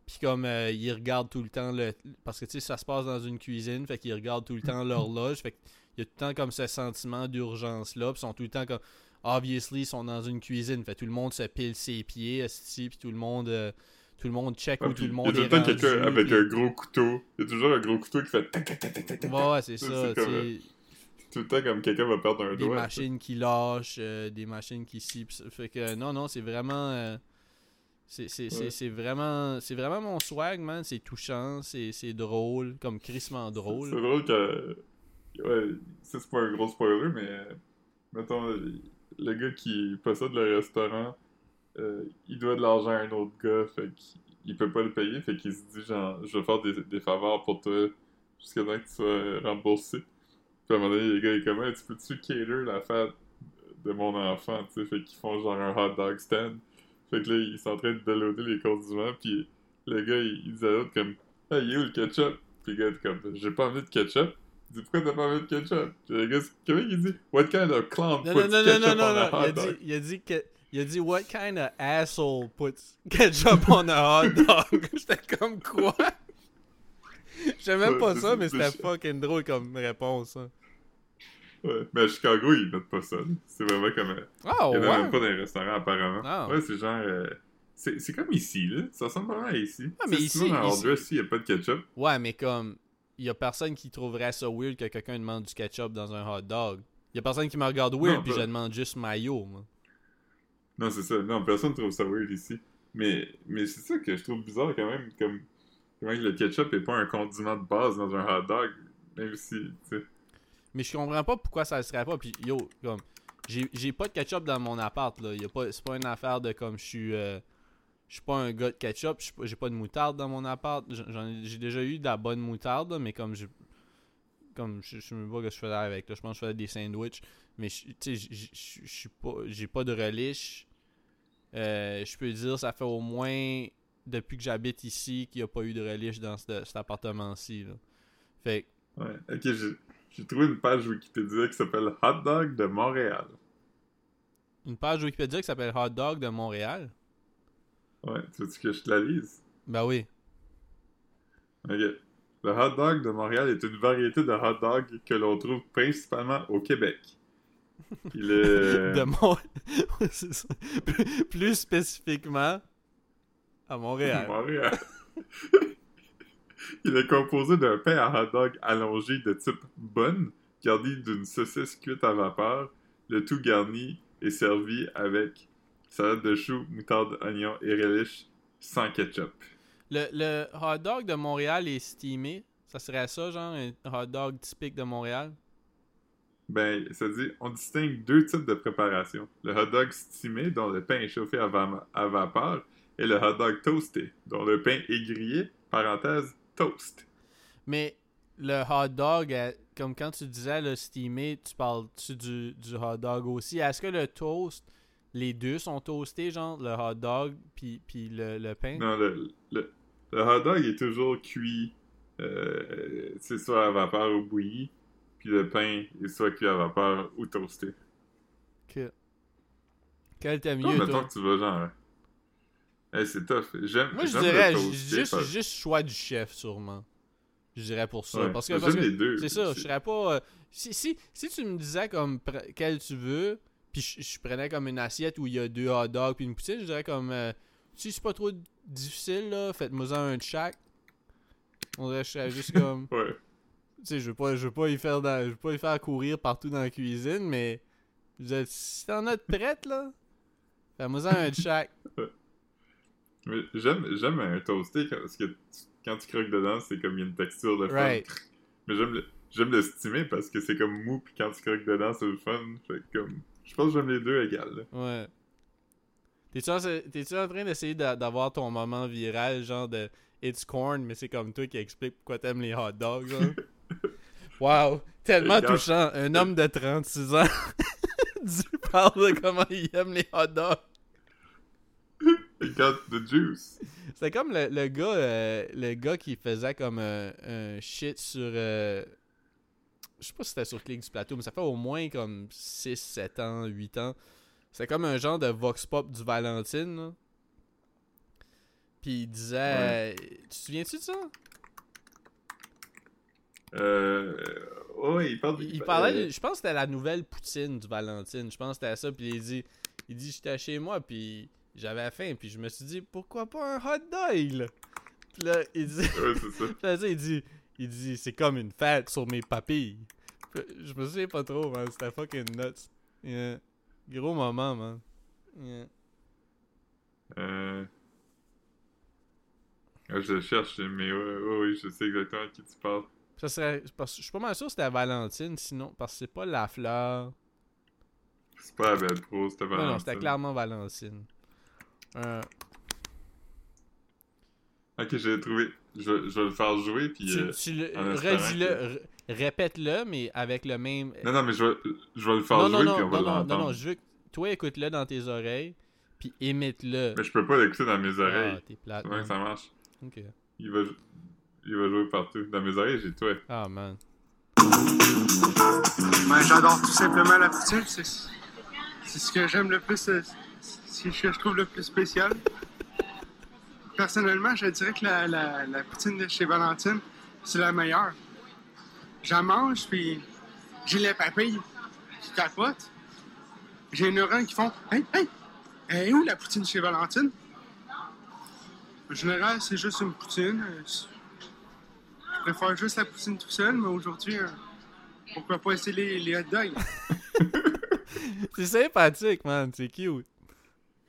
puis comme euh, ils regardent tout le temps le parce que tu sais ça se passe dans une cuisine fait qu'ils regardent tout le temps l'horloge fait qu'il y a tout le temps comme ce sentiment d'urgence là puis ils sont tout le temps comme obviously ils sont dans une cuisine fait tout le monde se pile ses pieds esti, puis tout le monde euh, tout le monde check ah, où tout le il y a monde tout le est temps rendu, quelqu'un avec un gros couteau. Il y a toujours un gros couteau qui fait tac tac tac tac tac tac. Ouais, C'est- ça. Tout le temps comme quelqu'un va perdre un des doigt. machines qui lâchent, euh, des machines qui sippent. Fait que non, non, c'est vraiment. euh, c'est c'est- c'est- Ouais. vraiment c'est vraiment mon swag, man. C'est touchant, c'est c'est drôle, comme crissement drôle. C'est drôle que. Ouais, c'est pas un gros spoiler, mais. euh, Mettons, euh, le gars qui possède le restaurant, euh, il doit de l'argent à un autre gars, fait qu'il il peut pas le payer, fait qu'il se dit genre, je vais faire des, des faveurs pour toi jusqu'à temps que tu sois remboursé. Puis à un moment donné, le gars comme, Hey, tu peux-tu cater la fête de mon enfant, tu sais, fait qu'ils font genre un hot dog stand. Fait que là, ils sont en train de downloader les condiments, puis le gars, il, il dit à l'autre comme, hey, il est où le ketchup? Puis le gars est comme, j'ai pas envie de ketchup. Il dit, pourquoi t'as pas envie de ketchup? Puis le gars, comment il dit, what kind of clown Non, puts non, non, non, ketchup non, non, on a non. Il a hot dog? dit, il a dit que. Il a dit, What kind of asshole puts ketchup on a hot dog? J'étais comme quoi? Ouais, pas ça, mais c'était fucking drôle comme réponse. hein. Ouais. Mais à Chicago, ils mettent pas ça. C'est vraiment comme. Ah, il y en a même pas dans les restaurants, apparemment. Ah. Ouais, c'est genre. euh, c'est c'est comme ici, là. Ça ressemble vraiment à ici. Ah, mais ici- sinon, dans ici- Hard il y a pas de ketchup. Ouais, mais comme. Il y a personne qui trouverait ça weird que quelqu'un demande du ketchup dans un hot dog. Il y a personne qui me regarde weird Non, puis pas- je demande juste mayo, moi. Non, c'est ça. Non, personne trouve ça weird ici. Mais, mais c'est ça que je trouve bizarre quand même. Comme, comment que le ketchup est pas un condiment de base dans un hot dog. Même si, tu sais. Mais je comprends pas pourquoi ça serait pas. Puis yo, comme. J'ai pas de ketchup dans mon appart, là. C'est pas une affaire de comme je suis. euh, je suis pas un gars de ketchup. J'ai pas de moutarde dans mon appart. J'ai déjà eu de la bonne moutarde, mais comme je. Comme je, sais même pas ce que je faisais avec. Là. Je pense que je faisais des sandwichs. Mais tu sais, je pas. J'ai pas de relish. Euh, je peux dire, ça fait au moins depuis que j'habite ici qu'il n'y a pas eu de relish dans ce- cet appartement-ci. Fait Ouais. Ok, j'ai trouvé une page Wikipédia qui s'appelle Hot Dog de Montréal. une page Wikipédia qui s'appelle Hot Dog de Montréal? Ouais, tu veux que je te la lise? Ben oui. Ok. Le hot dog de Montréal est une variété de hot dog que l'on trouve principalement au Québec. Il est... De Mont... Ça. Plus spécifiquement à Montréal. Montréal. Il est composé d'un pain à hot dog allongé de type bun, garni d'une saucisse cuite à vapeur, le tout garni et servi avec salade de choux, moutarde, oignon et relish sans ketchup. Le, le hot dog de Montréal est steamé. Ça serait ça, genre, un hot dog typique de Montréal? Ben, ça dit, on distingue deux types de préparation. Le hot dog steamé, dont le pain est chauffé à, va- à vapeur, et le hot dog toasté, dont le pain est grillé, parenthèse, toast. Mais le hot dog, euh, comme quand tu disais le steamé, tu parles-tu du, du hot dog aussi? Est-ce que le toast, les deux sont toastés, genre, le hot dog puis, puis le, le pain? Non, le, le, le hot dog est toujours cuit, euh, c'est soit à vapeur ou bouilli, puis le pain est soit cuit à vapeur ou toasté. Que... Quel Toi, mieux, mettons toi? que tu vas genre... Hey, c'est tough. J'aime Moi, je dirais juste, juste choix du chef, sûrement. Je dirais pour ça. Ouais, Parce que, parce c'est ça, je serais pas. euh, si, si, si tu me disais comme quel tu veux, puis je, je prenais comme une assiette où il y a deux hot dogs puis une poutine, je dirais comme. euh, si c'est pas trop difficile, là, faites-moi un de chaque. On dirait que je serais juste comme. Ouais. Tu sais, je veux pas, je veux pas y faire dans- je veux pas y faire courir partout dans la cuisine, mais. Je veux dire, si t'en as de prête, là, fais-moi un de chaque. Mais j'aime, j'aime un toasté parce que tu- quand tu croques dedans, c'est comme il y a une texture de fun. Right. Mais j'aime le, j'aime le steamer parce que c'est comme mou, puis quand tu croques dedans, c'est le fun. Fait comme, je pense que j'aime les deux égales. Ouais. T'es-tu en, t'es-tu en train d'essayer d'a- d'avoir ton moment viral, genre de It's corn, mais c'est comme toi qui explique pourquoi t'aimes les hot dogs, genre? wow! Tellement touchant. Un homme de 36 ans dit parle de comment il aime les hot dogs. It got the juice. C'est comme le, le gars euh, le gars qui faisait comme un, un shit sur euh, je sais pas si c'était sur Click du plateau mais ça fait au moins comme 6 7 ans 8 ans c'est comme un genre de vox pop du Valentine là. puis il disait euh, tu te souviens-tu de ça? Euh. Ouais, il parle. il parlait euh, de- je pense que c'était la nouvelle poutine du Valentine je pense que c'était ça puis il dit il dit j'étais chez moi puis j'avais faim puis je me suis dit pourquoi pas un hot dog? Là? puis là il dit Ouais, ça. Puis là, il dit, il dit c'est comme une fête sur mes papilles. Je me souviens pas trop, man. C'était fucking nuts. Yeah. Gros moment, man. Yeah. Euh... Je cherche, mais ouais, ouais, oui, je sais exactement à qui tu parles. Ça serait. parce Je suis pas mal sûr que c'était Valentine, sinon. Parce que c'est pas la fleur. C'est pas la belle pro, c'était Non, non, Valentine. c'était clairement Valentine. Euh, Ok, j'ai trouvé. Je, vais- je vais le faire jouer, puis... tu, euh, tu le, en espérant redis-le, que- r- répète-le, mais avec le même. Non, non, mais je vais, je vais le faire non, jouer, non, puis non, on va non, non, l'entendre. non, non, je veux que toi écoute-le dans tes oreilles, puis imite-le. Mais je peux pas l'écouter dans mes oreilles. Ah, t'es plate. Comment man. ça marche? Ok. Il va, il va jouer partout. Dans mes oreilles, j'ai toi. Ah, man. Ben, j'adore tout simplement la poutine. C'est, c'est ce que j'aime le plus, euh, c'est que je trouve le plus spécial. Personnellement, je dirais que la, poutine de chez Valentine, c'est la meilleure. J'en mange, puis j'ai les papilles qui capotent. J'ai les neurones qui font Hey, hey, est où la poutine chez Valentine? En général, c'est juste une poutine. Je préfère juste la poutine tout seul, mais aujourd'hui, euh, pourquoi pas essayer les, les hot dogs? C'est sympathique, man. C'est cute.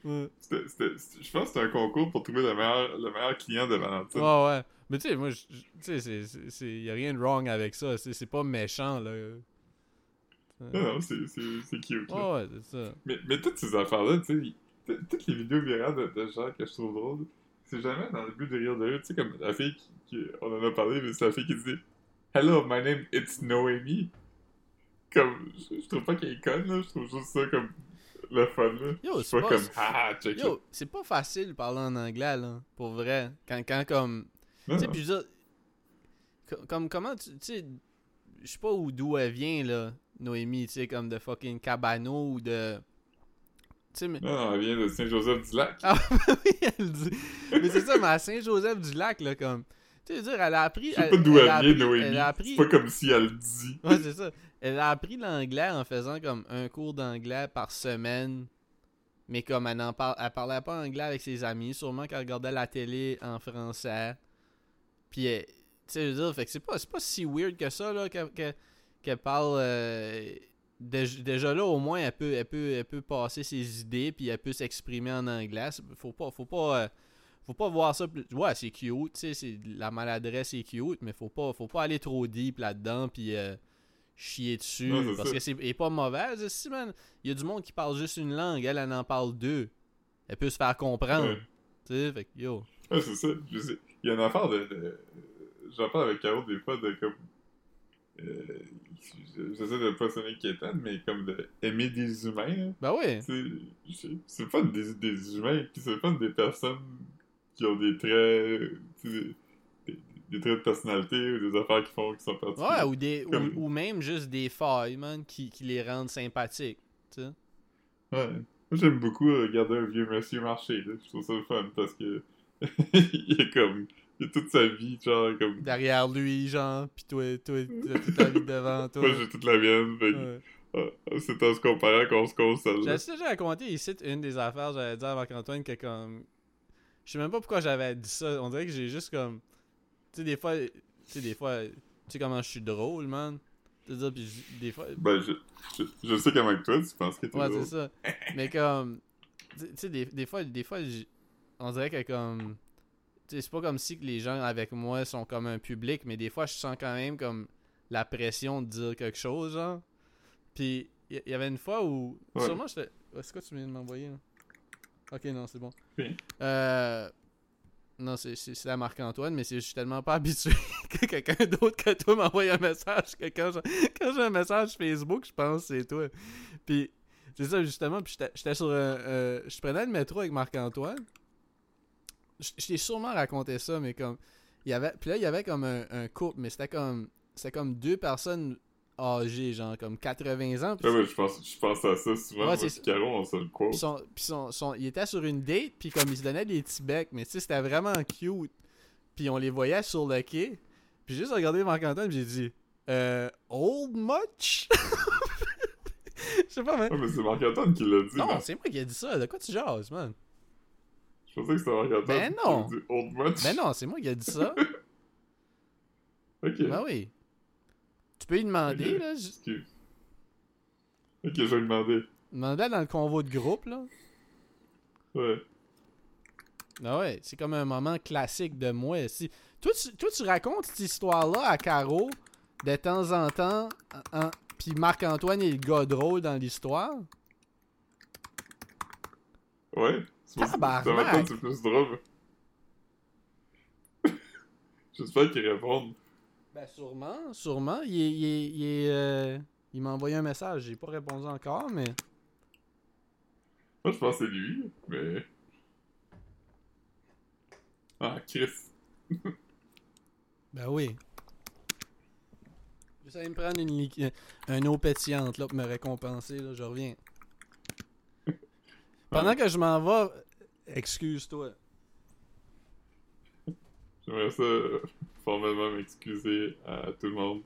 Ouais. C'était- c'était- c'était- je pense que c'était un concours pour trouver le meilleur, le meilleur client de Valentine. Ouais, ouais. Mais tu sais, moi, tu sais, c'est- c'est- c'est- y a rien de wrong avec ça. C'est c'est pas méchant, là. Non, non, c'est c'est- c'est cute. là. Ouais, c'est ça. Mais, mais toutes ces affaires-là, tu sais, toutes les vidéos virales de, de gens que je trouve drôles, c'est jamais dans le but de rire de eux. Tu sais, comme la fille qui, qui- On en a parlé, mais c'est la fille qui dit Hello, my name it's Noemi. Comme, je, je trouve pas qu'elle est conne, là. Je trouve juste ça comme le fun, là. Yo, c'est pas pas- comme Haha, check. Yo, c'est pas facile de parler en anglais, là. Pour vrai. Quand, quand comme. Tu sais, puis je veux dire. co- Comme, comment tu. Tu sais. Je sais pas où d'où elle vient, là. Noémie, tu sais, comme de fucking Cabano ou de. Tu sais, mais. Non, non, elle vient de Saint-Joseph-du-Lac. Ah oui, elle dit. Mais c'est ça, mais à Saint-Joseph-du-Lac, là, comme. Tu sais, dire, elle a appris. Je sais pas d'où elle, a vient, appris- Noémie. Elle appris. C'est pas comme si elle le dit. Ouais, c'est ça. Elle a appris l'anglais en faisant comme un cours d'anglais par semaine. Mais comme elle en par... elle parlait pas anglais avec ses amis, sûrement qu'elle regardait la télé en français. Puis, elle- tu sais, je veux dire, fait que c'est pas, pas si weird que ça, là, qu'elle parle. euh, déj- déjà là, au moins, elle peut, elle peut, elle peut passer ses idées, puis elle peut s'exprimer en anglais. Faut pas, faut pas, euh, faut pas voir ça. plus- Ouais, c'est cute, tu sais, c'est- la maladresse est cute, mais faut pas, faut pas aller trop deep là-dedans, puis euh, chier dessus. Parce ça. que c'est pas mauvaise, si, man. Il y a du monde qui parle juste une langue, elle, elle en parle deux. Elle peut se faire comprendre. Ouais. Tu sais, fait que yo. Ouais, c'est ça. Je sais. Il y a une affaire de. de... J'en parle avec Caro des fois de comme. Euh, J'essaie de pas sonner inquiétant, mais comme de aimer des humains. là. Ben oui. C'est- pas des, des humains, puis c'est pas des personnes qui ont des traits. tu sais, Des, des traits de personnalité ou des affaires qui font qui sont Ouais, particulières. ou, des, ou, Comme- ou même juste des failles, man, qui, qui les rendent sympathiques. Tu sais. Ouais. Moi, j'aime beaucoup euh, regarder un vieux monsieur marcher. Là. Je trouve ça le fun parce que. il est comme. Il a toute sa vie, genre, comme. Derrière lui, genre, pis toi, toi, t'as toute ta vie devant toi. Moi, j'ai toute la mienne. fait Ouais. ah, c'est en se comparant qu'on se console. J'ai déjà raconté ici une des affaires, j'avais dit à Marc-Antoine que comme. Je sais même pas pourquoi j'avais dit ça. On dirait que j'ai juste comme. Tu sais, des fois. Tu sais, des fois. Tu sais comment je suis drôle, man. Tu sais, puis je- des fois. Ben, je, je, je sais comment que toi, tu penses que t'es Ouais, drôle. c'est ça. Mais comme. Tu sais, des, des fois, des fois on dirait que comme. Tu sais, c'est pas comme si que les gens avec moi sont comme un public, mais des fois, je sens quand même comme la pression de dire quelque chose, genre. Puis, il y, y avait une fois où. Ouais. Sûrement, je C'est quoi tu viens de m'envoyer, là? Ok, non, c'est bon. Oui. Euh. Non, c'est la Marc-Antoine, mais c'est je suis tellement pas habitué que quelqu'un d'autre que toi m'envoie un message. Que quand j'ai un message Facebook, je pense que c'est toi. Puis, c'est ça, justement. Puis, j'étais- sur. un- euh, je prenais le métro avec Marc-Antoine. Je je t'ai sûrement raconté ça, mais comme. Il y avait, puis là, il y avait comme un, un couple, mais c'était comme. C'était comme deux personnes âgées, genre comme 80 ans. Ouais, ouais, je pense, je pense à ça souvent. Ouais, c'est- puis Caro, on se le quote. Puis son, puis son, son- il était sur une date, puis comme il se donnait des petits becs, mais tu sais, c'était vraiment cute. Puis on les voyait sur le quai. Puis juste regarder Marc-Antoine, puis j'ai dit, euh, old much? Je sais pas, mais. Ouais, mais c'est Marc-Antoine qui l'a dit. Non, c'est moi qui ai dit ça. De quoi tu jases, man? Je pensais que c'était Marc-Antoine Ben qui non. l'a dit Old Much. Ben non, c'est moi qui ai dit ça. Ok. ben oui. Tu peux lui demander, là. j- Excuse. Ok, je vais demander. Demande-la dans le convo de groupe, là. Ouais. Ah ouais, c'est comme un moment classique de moi. Si... Toi, tu, toi, tu racontes cette histoire-là à Caro de temps en temps, en- puis Marc-Antoine est le gars drôle dans l'histoire. Ouais. C'est Tabarnak. C'est plus drôle. J'espère qu'ils répondent. Ben sûrement, sûrement. Il, il, il, euh, il m'a envoyé un message, j'ai pas répondu encore, mais... Moi, je pense que c'est lui, mais... Ah, Chris. Ben oui. J'essaie de me prendre une li- euh, un eau pétillante là, pour me récompenser, là, je reviens. Pendant que je m'en vais, excuse-toi. J'aimerais ça formellement m'excuser à tout le monde.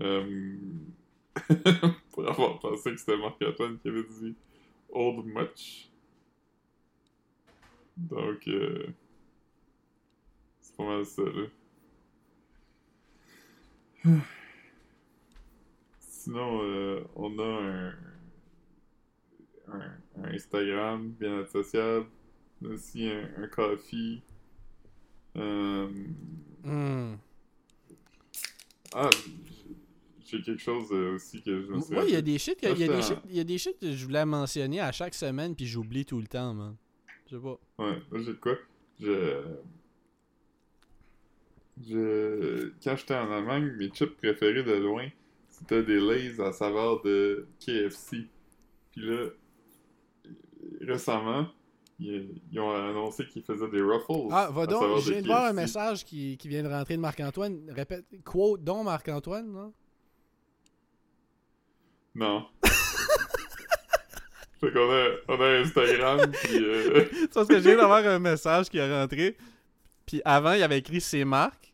Euh, pour avoir pensé que c'était Marc-Antoine qui avait dit Old Much. Donc, euh, c'est pas mal ça, là. Sinon, euh, on a un, Instagram bien associable. Aussi un, un coffee. Hmm. ah, j'ai- quelque chose euh, aussi que je me Moi, il y a des il y shit, il y a des shit que je voulais mentionner à chaque semaine, puis j'oublie tout le temps, man. Je sais pas. Ouais, moi j'ai de quoi? Je... Je... Quand j'étais en Allemagne, mes chips préférés de loin, c'était des Lays à saveur de KFC. Puis là, récemment, ils, ils ont annoncé qu'ils faisaient des Ruffles. Ah, va donc, je viens de voir un message qui, qui vient de rentrer de Marc-Antoine. Répète, quote donc Marc-Antoine, non? Non. fait qu'on a, on a Instagram, puis... euh, C'est parce que je viens d'avoir un message qui est rentré. Puis avant, il avait écrit ses marques.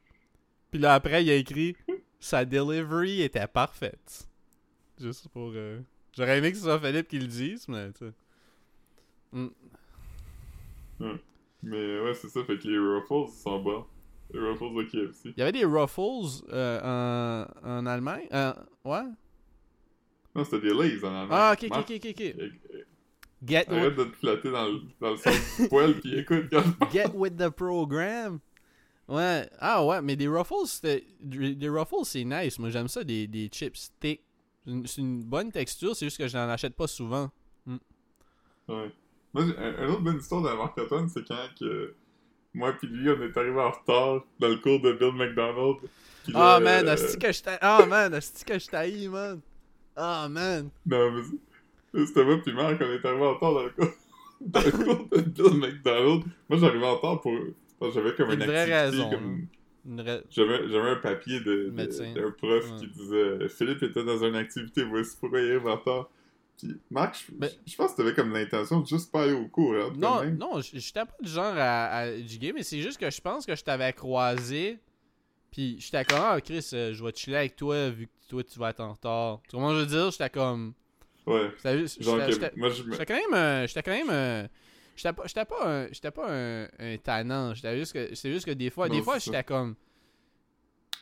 Puis là, après, il a écrit sa delivery était parfaite. Juste pour. euh, J'aurais aimé que ce soit Philippe qui le dise, mais tu Hmm. Mais ouais, c'est ça, fait que les Ruffles sont bons. Les Ruffles de KFC. Il y avait des Ruffles euh, en, en Allemagne. Euh, ouais? Non, c'était des Lays en Allemagne. Ah, ok, ok, ok, ok. ok. euh, Get, with, de te flatter dans le, dans le sens du poil, pis écoute quand get with the program. Ouais. Ah ouais, mais des Ruffles, c'était. Des Ruffles, c'est nice. Moi, j'aime ça, des, des chips thick. C'est une- C'est une bonne texture, c'est juste que je n'en achète pas souvent. Ouais. Moi, un, un autre bonne histoire de Marc-Antoine, c'est quand que moi pis lui, on est arrivé en retard dans le cours de Bill McDonald. Ah là, man, euh, asti que je t'ai. Ah man, asti que je t'haïs, man. Ah man. Non, mais c'était moi pis Marc, on est arrivé en retard dans le cours, dans le cours de Bill McDonald. Moi, j'arrivais en retard pour... J'avais comme Une une, vraie activité, raison, comme... Ra- J'avais un papier de, de- d'un prof Ouais. qui disait Philippe était dans une activité, voici pourquoi il arrive en retard. Puis Marc, je, Mais- je pense que t'avais comme l'intention de juste pas aller au cours, hein, Non, même. non, j'étais pas du genre à, à mais c'est juste que je pense que je t'avais croisé. Puis j'étais comme, ah Chris, euh, je vais chiller avec toi vu que toi tu vas être en retard. Que je veux dire? J'étais comme. Ouais. J'étais quand même. J'étais quand même un. J'étais pas, j'étais pas un. J'étais pas un, un tannant. J'étais juste que. C'est juste que des fois. Non, des fois j'étais comme.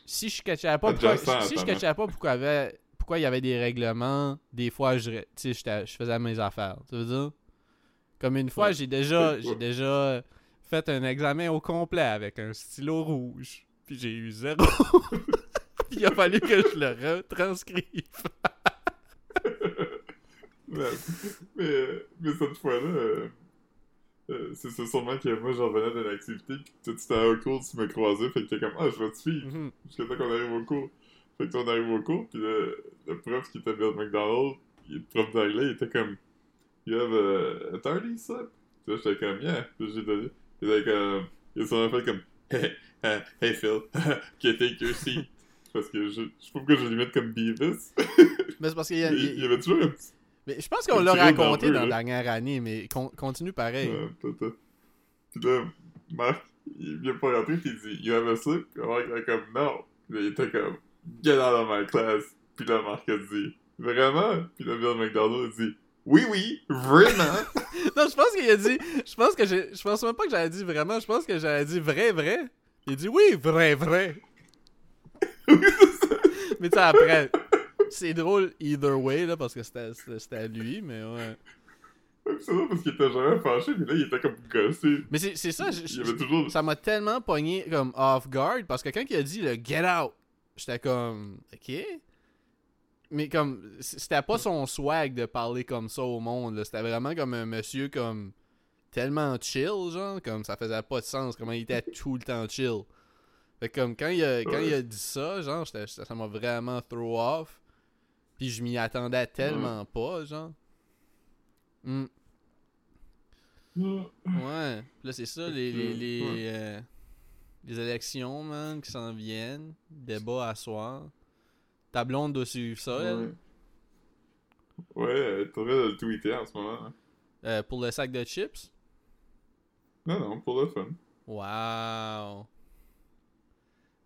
Si je catchais pas. Pourquoi, Adjacent, si je catchais pas pourquoi avait. Pourquoi il y avait des règlements, des fois je, tu sais, j'étais- je faisais mes affaires. Tu veux dire? Comme une fois, j'ai déjà, j'ai déjà fait un examen au complet avec un stylo rouge. Puis j'ai eu zéro. Puis il a fallu que je le retranscrive. Mais, mais cette fois-là, euh, euh, c'est sûrement que moi, j'en venais d'une activité, pis toi, tu étais au cours, tu me croisais, fait que t'es comme, ah, je vais te suivre. Mhm. jusqu'à temps qu'on arrive au cours. Fait que on arrive au cours, puis le, le prof qui était Bill McDonald, il- le prof d'anglais, il était comme You have a, a tardy slip? Puis là, j'étais comme Yeah, puis j'ai donné. Il était comme, il a sûrement fait comme Hey, uh, hey Phil, can take your seat? Parce que je, je trouve que je l'imite comme Beavis. Mais c'est parce qu'il y a. il, il y avait toujours un petit. Mais je pense qu'on l'a raconté dans la dernière année, mais con- continue pareil. euh, tata. Puis là, Marc, il vient pas rentrer, puis il dit You have a slip? Puis Marc était comme Non. Puis il était comme Get out of my class. Puis là, Marc a dit Vraiment? Puis là, Bill McDonald a dit Oui, oui, vraiment? Non, je pense qu'il a dit. Je pense que j'ai. Je pense même pas que j'avais dit vraiment. Je pense que j'avais dit vrai, vrai. Il a dit oui, vrai, vrai. mais tu après, c'est drôle either way, là, parce que c'était c'était- à lui, mais ouais. C'est drôle parce qu'il était jamais fâché, mais là, il était comme gossé. Mais c'est c'est ça, je- je- toujours. ça m'a tellement pogné comme off guard, parce que quand il a dit le get out, j'étais comme, ok. Mais comme, c'était pas son swag de parler comme ça au monde. C'était vraiment comme un monsieur comme tellement chill, genre, comme ça faisait pas de sens, comment il était tout le temps chill. Fait que comme quand il a, quand il a dit ça, genre, ça m'a vraiment throw off. Puis je m'y attendais tellement pas, genre. Hmm. Ouais. Là, c'est ça, les, les, euh, les élections, man, qui s'en viennent. Débat à soir. Ta blonde doit suivre ça, elle. Ouais. En train de le tweeter en ce moment. hein. Euh, pour le sac de chips? Non, non, pour le fun. Wow.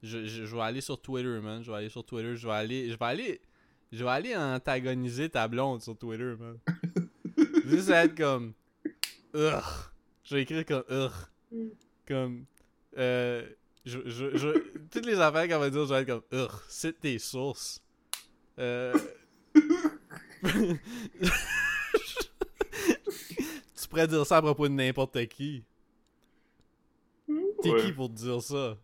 Je, je, je vais aller sur Twitter, man. Je vais aller sur Twitter. Je vais aller. Je vais aller. Je vais aller antagoniser ta blonde sur Twitter, man. Juste être comme. Ugh. Je vais écrire comme. Ugh. Comme. Euh. Je, je, je, toutes les affaires qu'elle va dire, je vais être comme. Ugh. Cite tes sources. Euh. tu pourrais dire ça à propos de n'importe qui. T'es Ouais. qui pour te dire ça?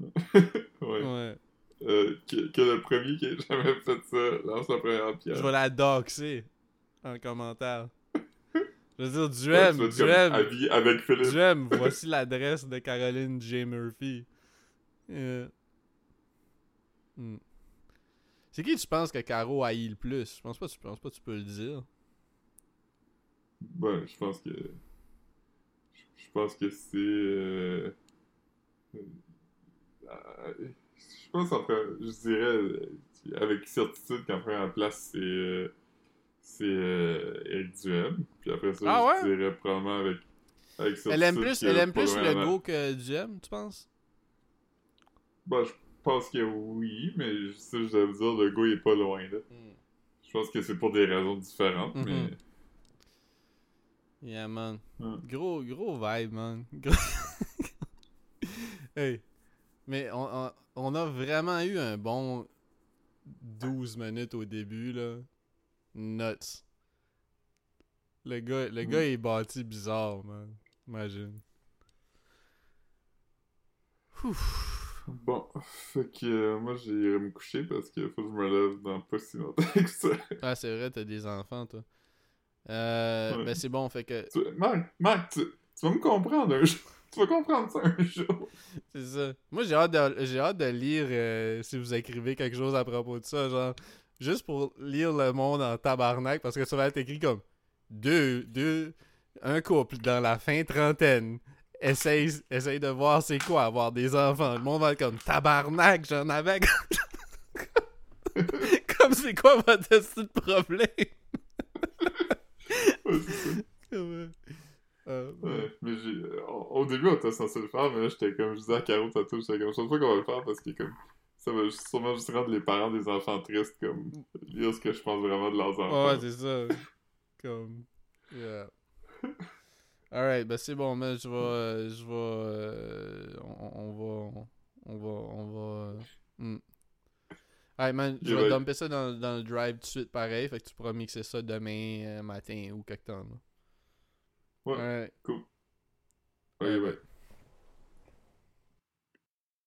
Ouais. Ouais. Euh, que, que le premier qui ait jamais fait ça lance la première pierre. Je vais la doxer en commentaire. Je veux dire, Ouais, comme Duem, habillé avec Philippe. Duem, voici l'adresse de Caroline J. Murphy. Euh. Hmm. C'est qui tu penses que Caro haït le plus? Je pense pas, tu penses pas que tu peux le dire. Ouais, je pense que. Je pense que c'est. Euh... euh, Je pense en pre- Je dirais avec certitude qu'en première place c'est. Euh, C'est euh, Eric Duhem. Puis après ça, Ah je dirais probablement avec. avec Elle aime plus, elle aime plus le go que Duem, tu penses? Bah, je pense que oui, mais ça, je dois vous dire, le gars il est pas loin là. Je pense que c'est pour des raisons différentes, Mhm. mais. Yeah, man. Ouais. Gros, gros vibe, man. Gros- hey. Mais on, on, on a vraiment eu un bon 12 minutes au début, là. Nuts. Le gars, le gars est bâti bizarre, man. Imagine. Ouf. Bon, fait que euh, moi j'irai me coucher parce qu'il faut que je me lève dans pas si longtemps que ça. Ah, c'est vrai, t'as des enfants, toi. Euh, Ouais. Ben, c'est bon, fait que. Tu- Marc, Marc, tu, tu vas me comprendre un jour. Tu vas comprendre ça un jour. C'est ça. Moi, j'ai hâte de, j'ai hâte de lire euh, si vous écrivez quelque chose à propos de ça, genre, juste pour lire le monde en tabarnak, parce que ça va être écrit comme deux, deux, un couple dans la fin trentaine essaye, essaye de voir c'est quoi avoir des enfants. Le monde va être comme tabarnak, j'en avais. comme c'est quoi votre esti de problème? Comme, euh, euh, Ouais, mais j'ai, au, au début on était censé le faire, mais là j'étais comme, je disais à Caro tantôt, j'étais comme, je pense pas qu'on va le faire parce que comme, ça va sûrement juste rendre les parents des enfants tristes, comme, lire ce que je pense vraiment de leurs enfants. Ouais, c'est ça. Comme. Yeah. Alright, ben c'est bon, mais je vais. euh, je vais. euh, on, on va. On va. On va. Alright, man, je vais dumper ça dans, dans le drive tout de suite pareil, fait que tu pourras mixer ça demain euh, matin ou quelque temps. là. Ouais. Alright. Ouais, ouais. ouais.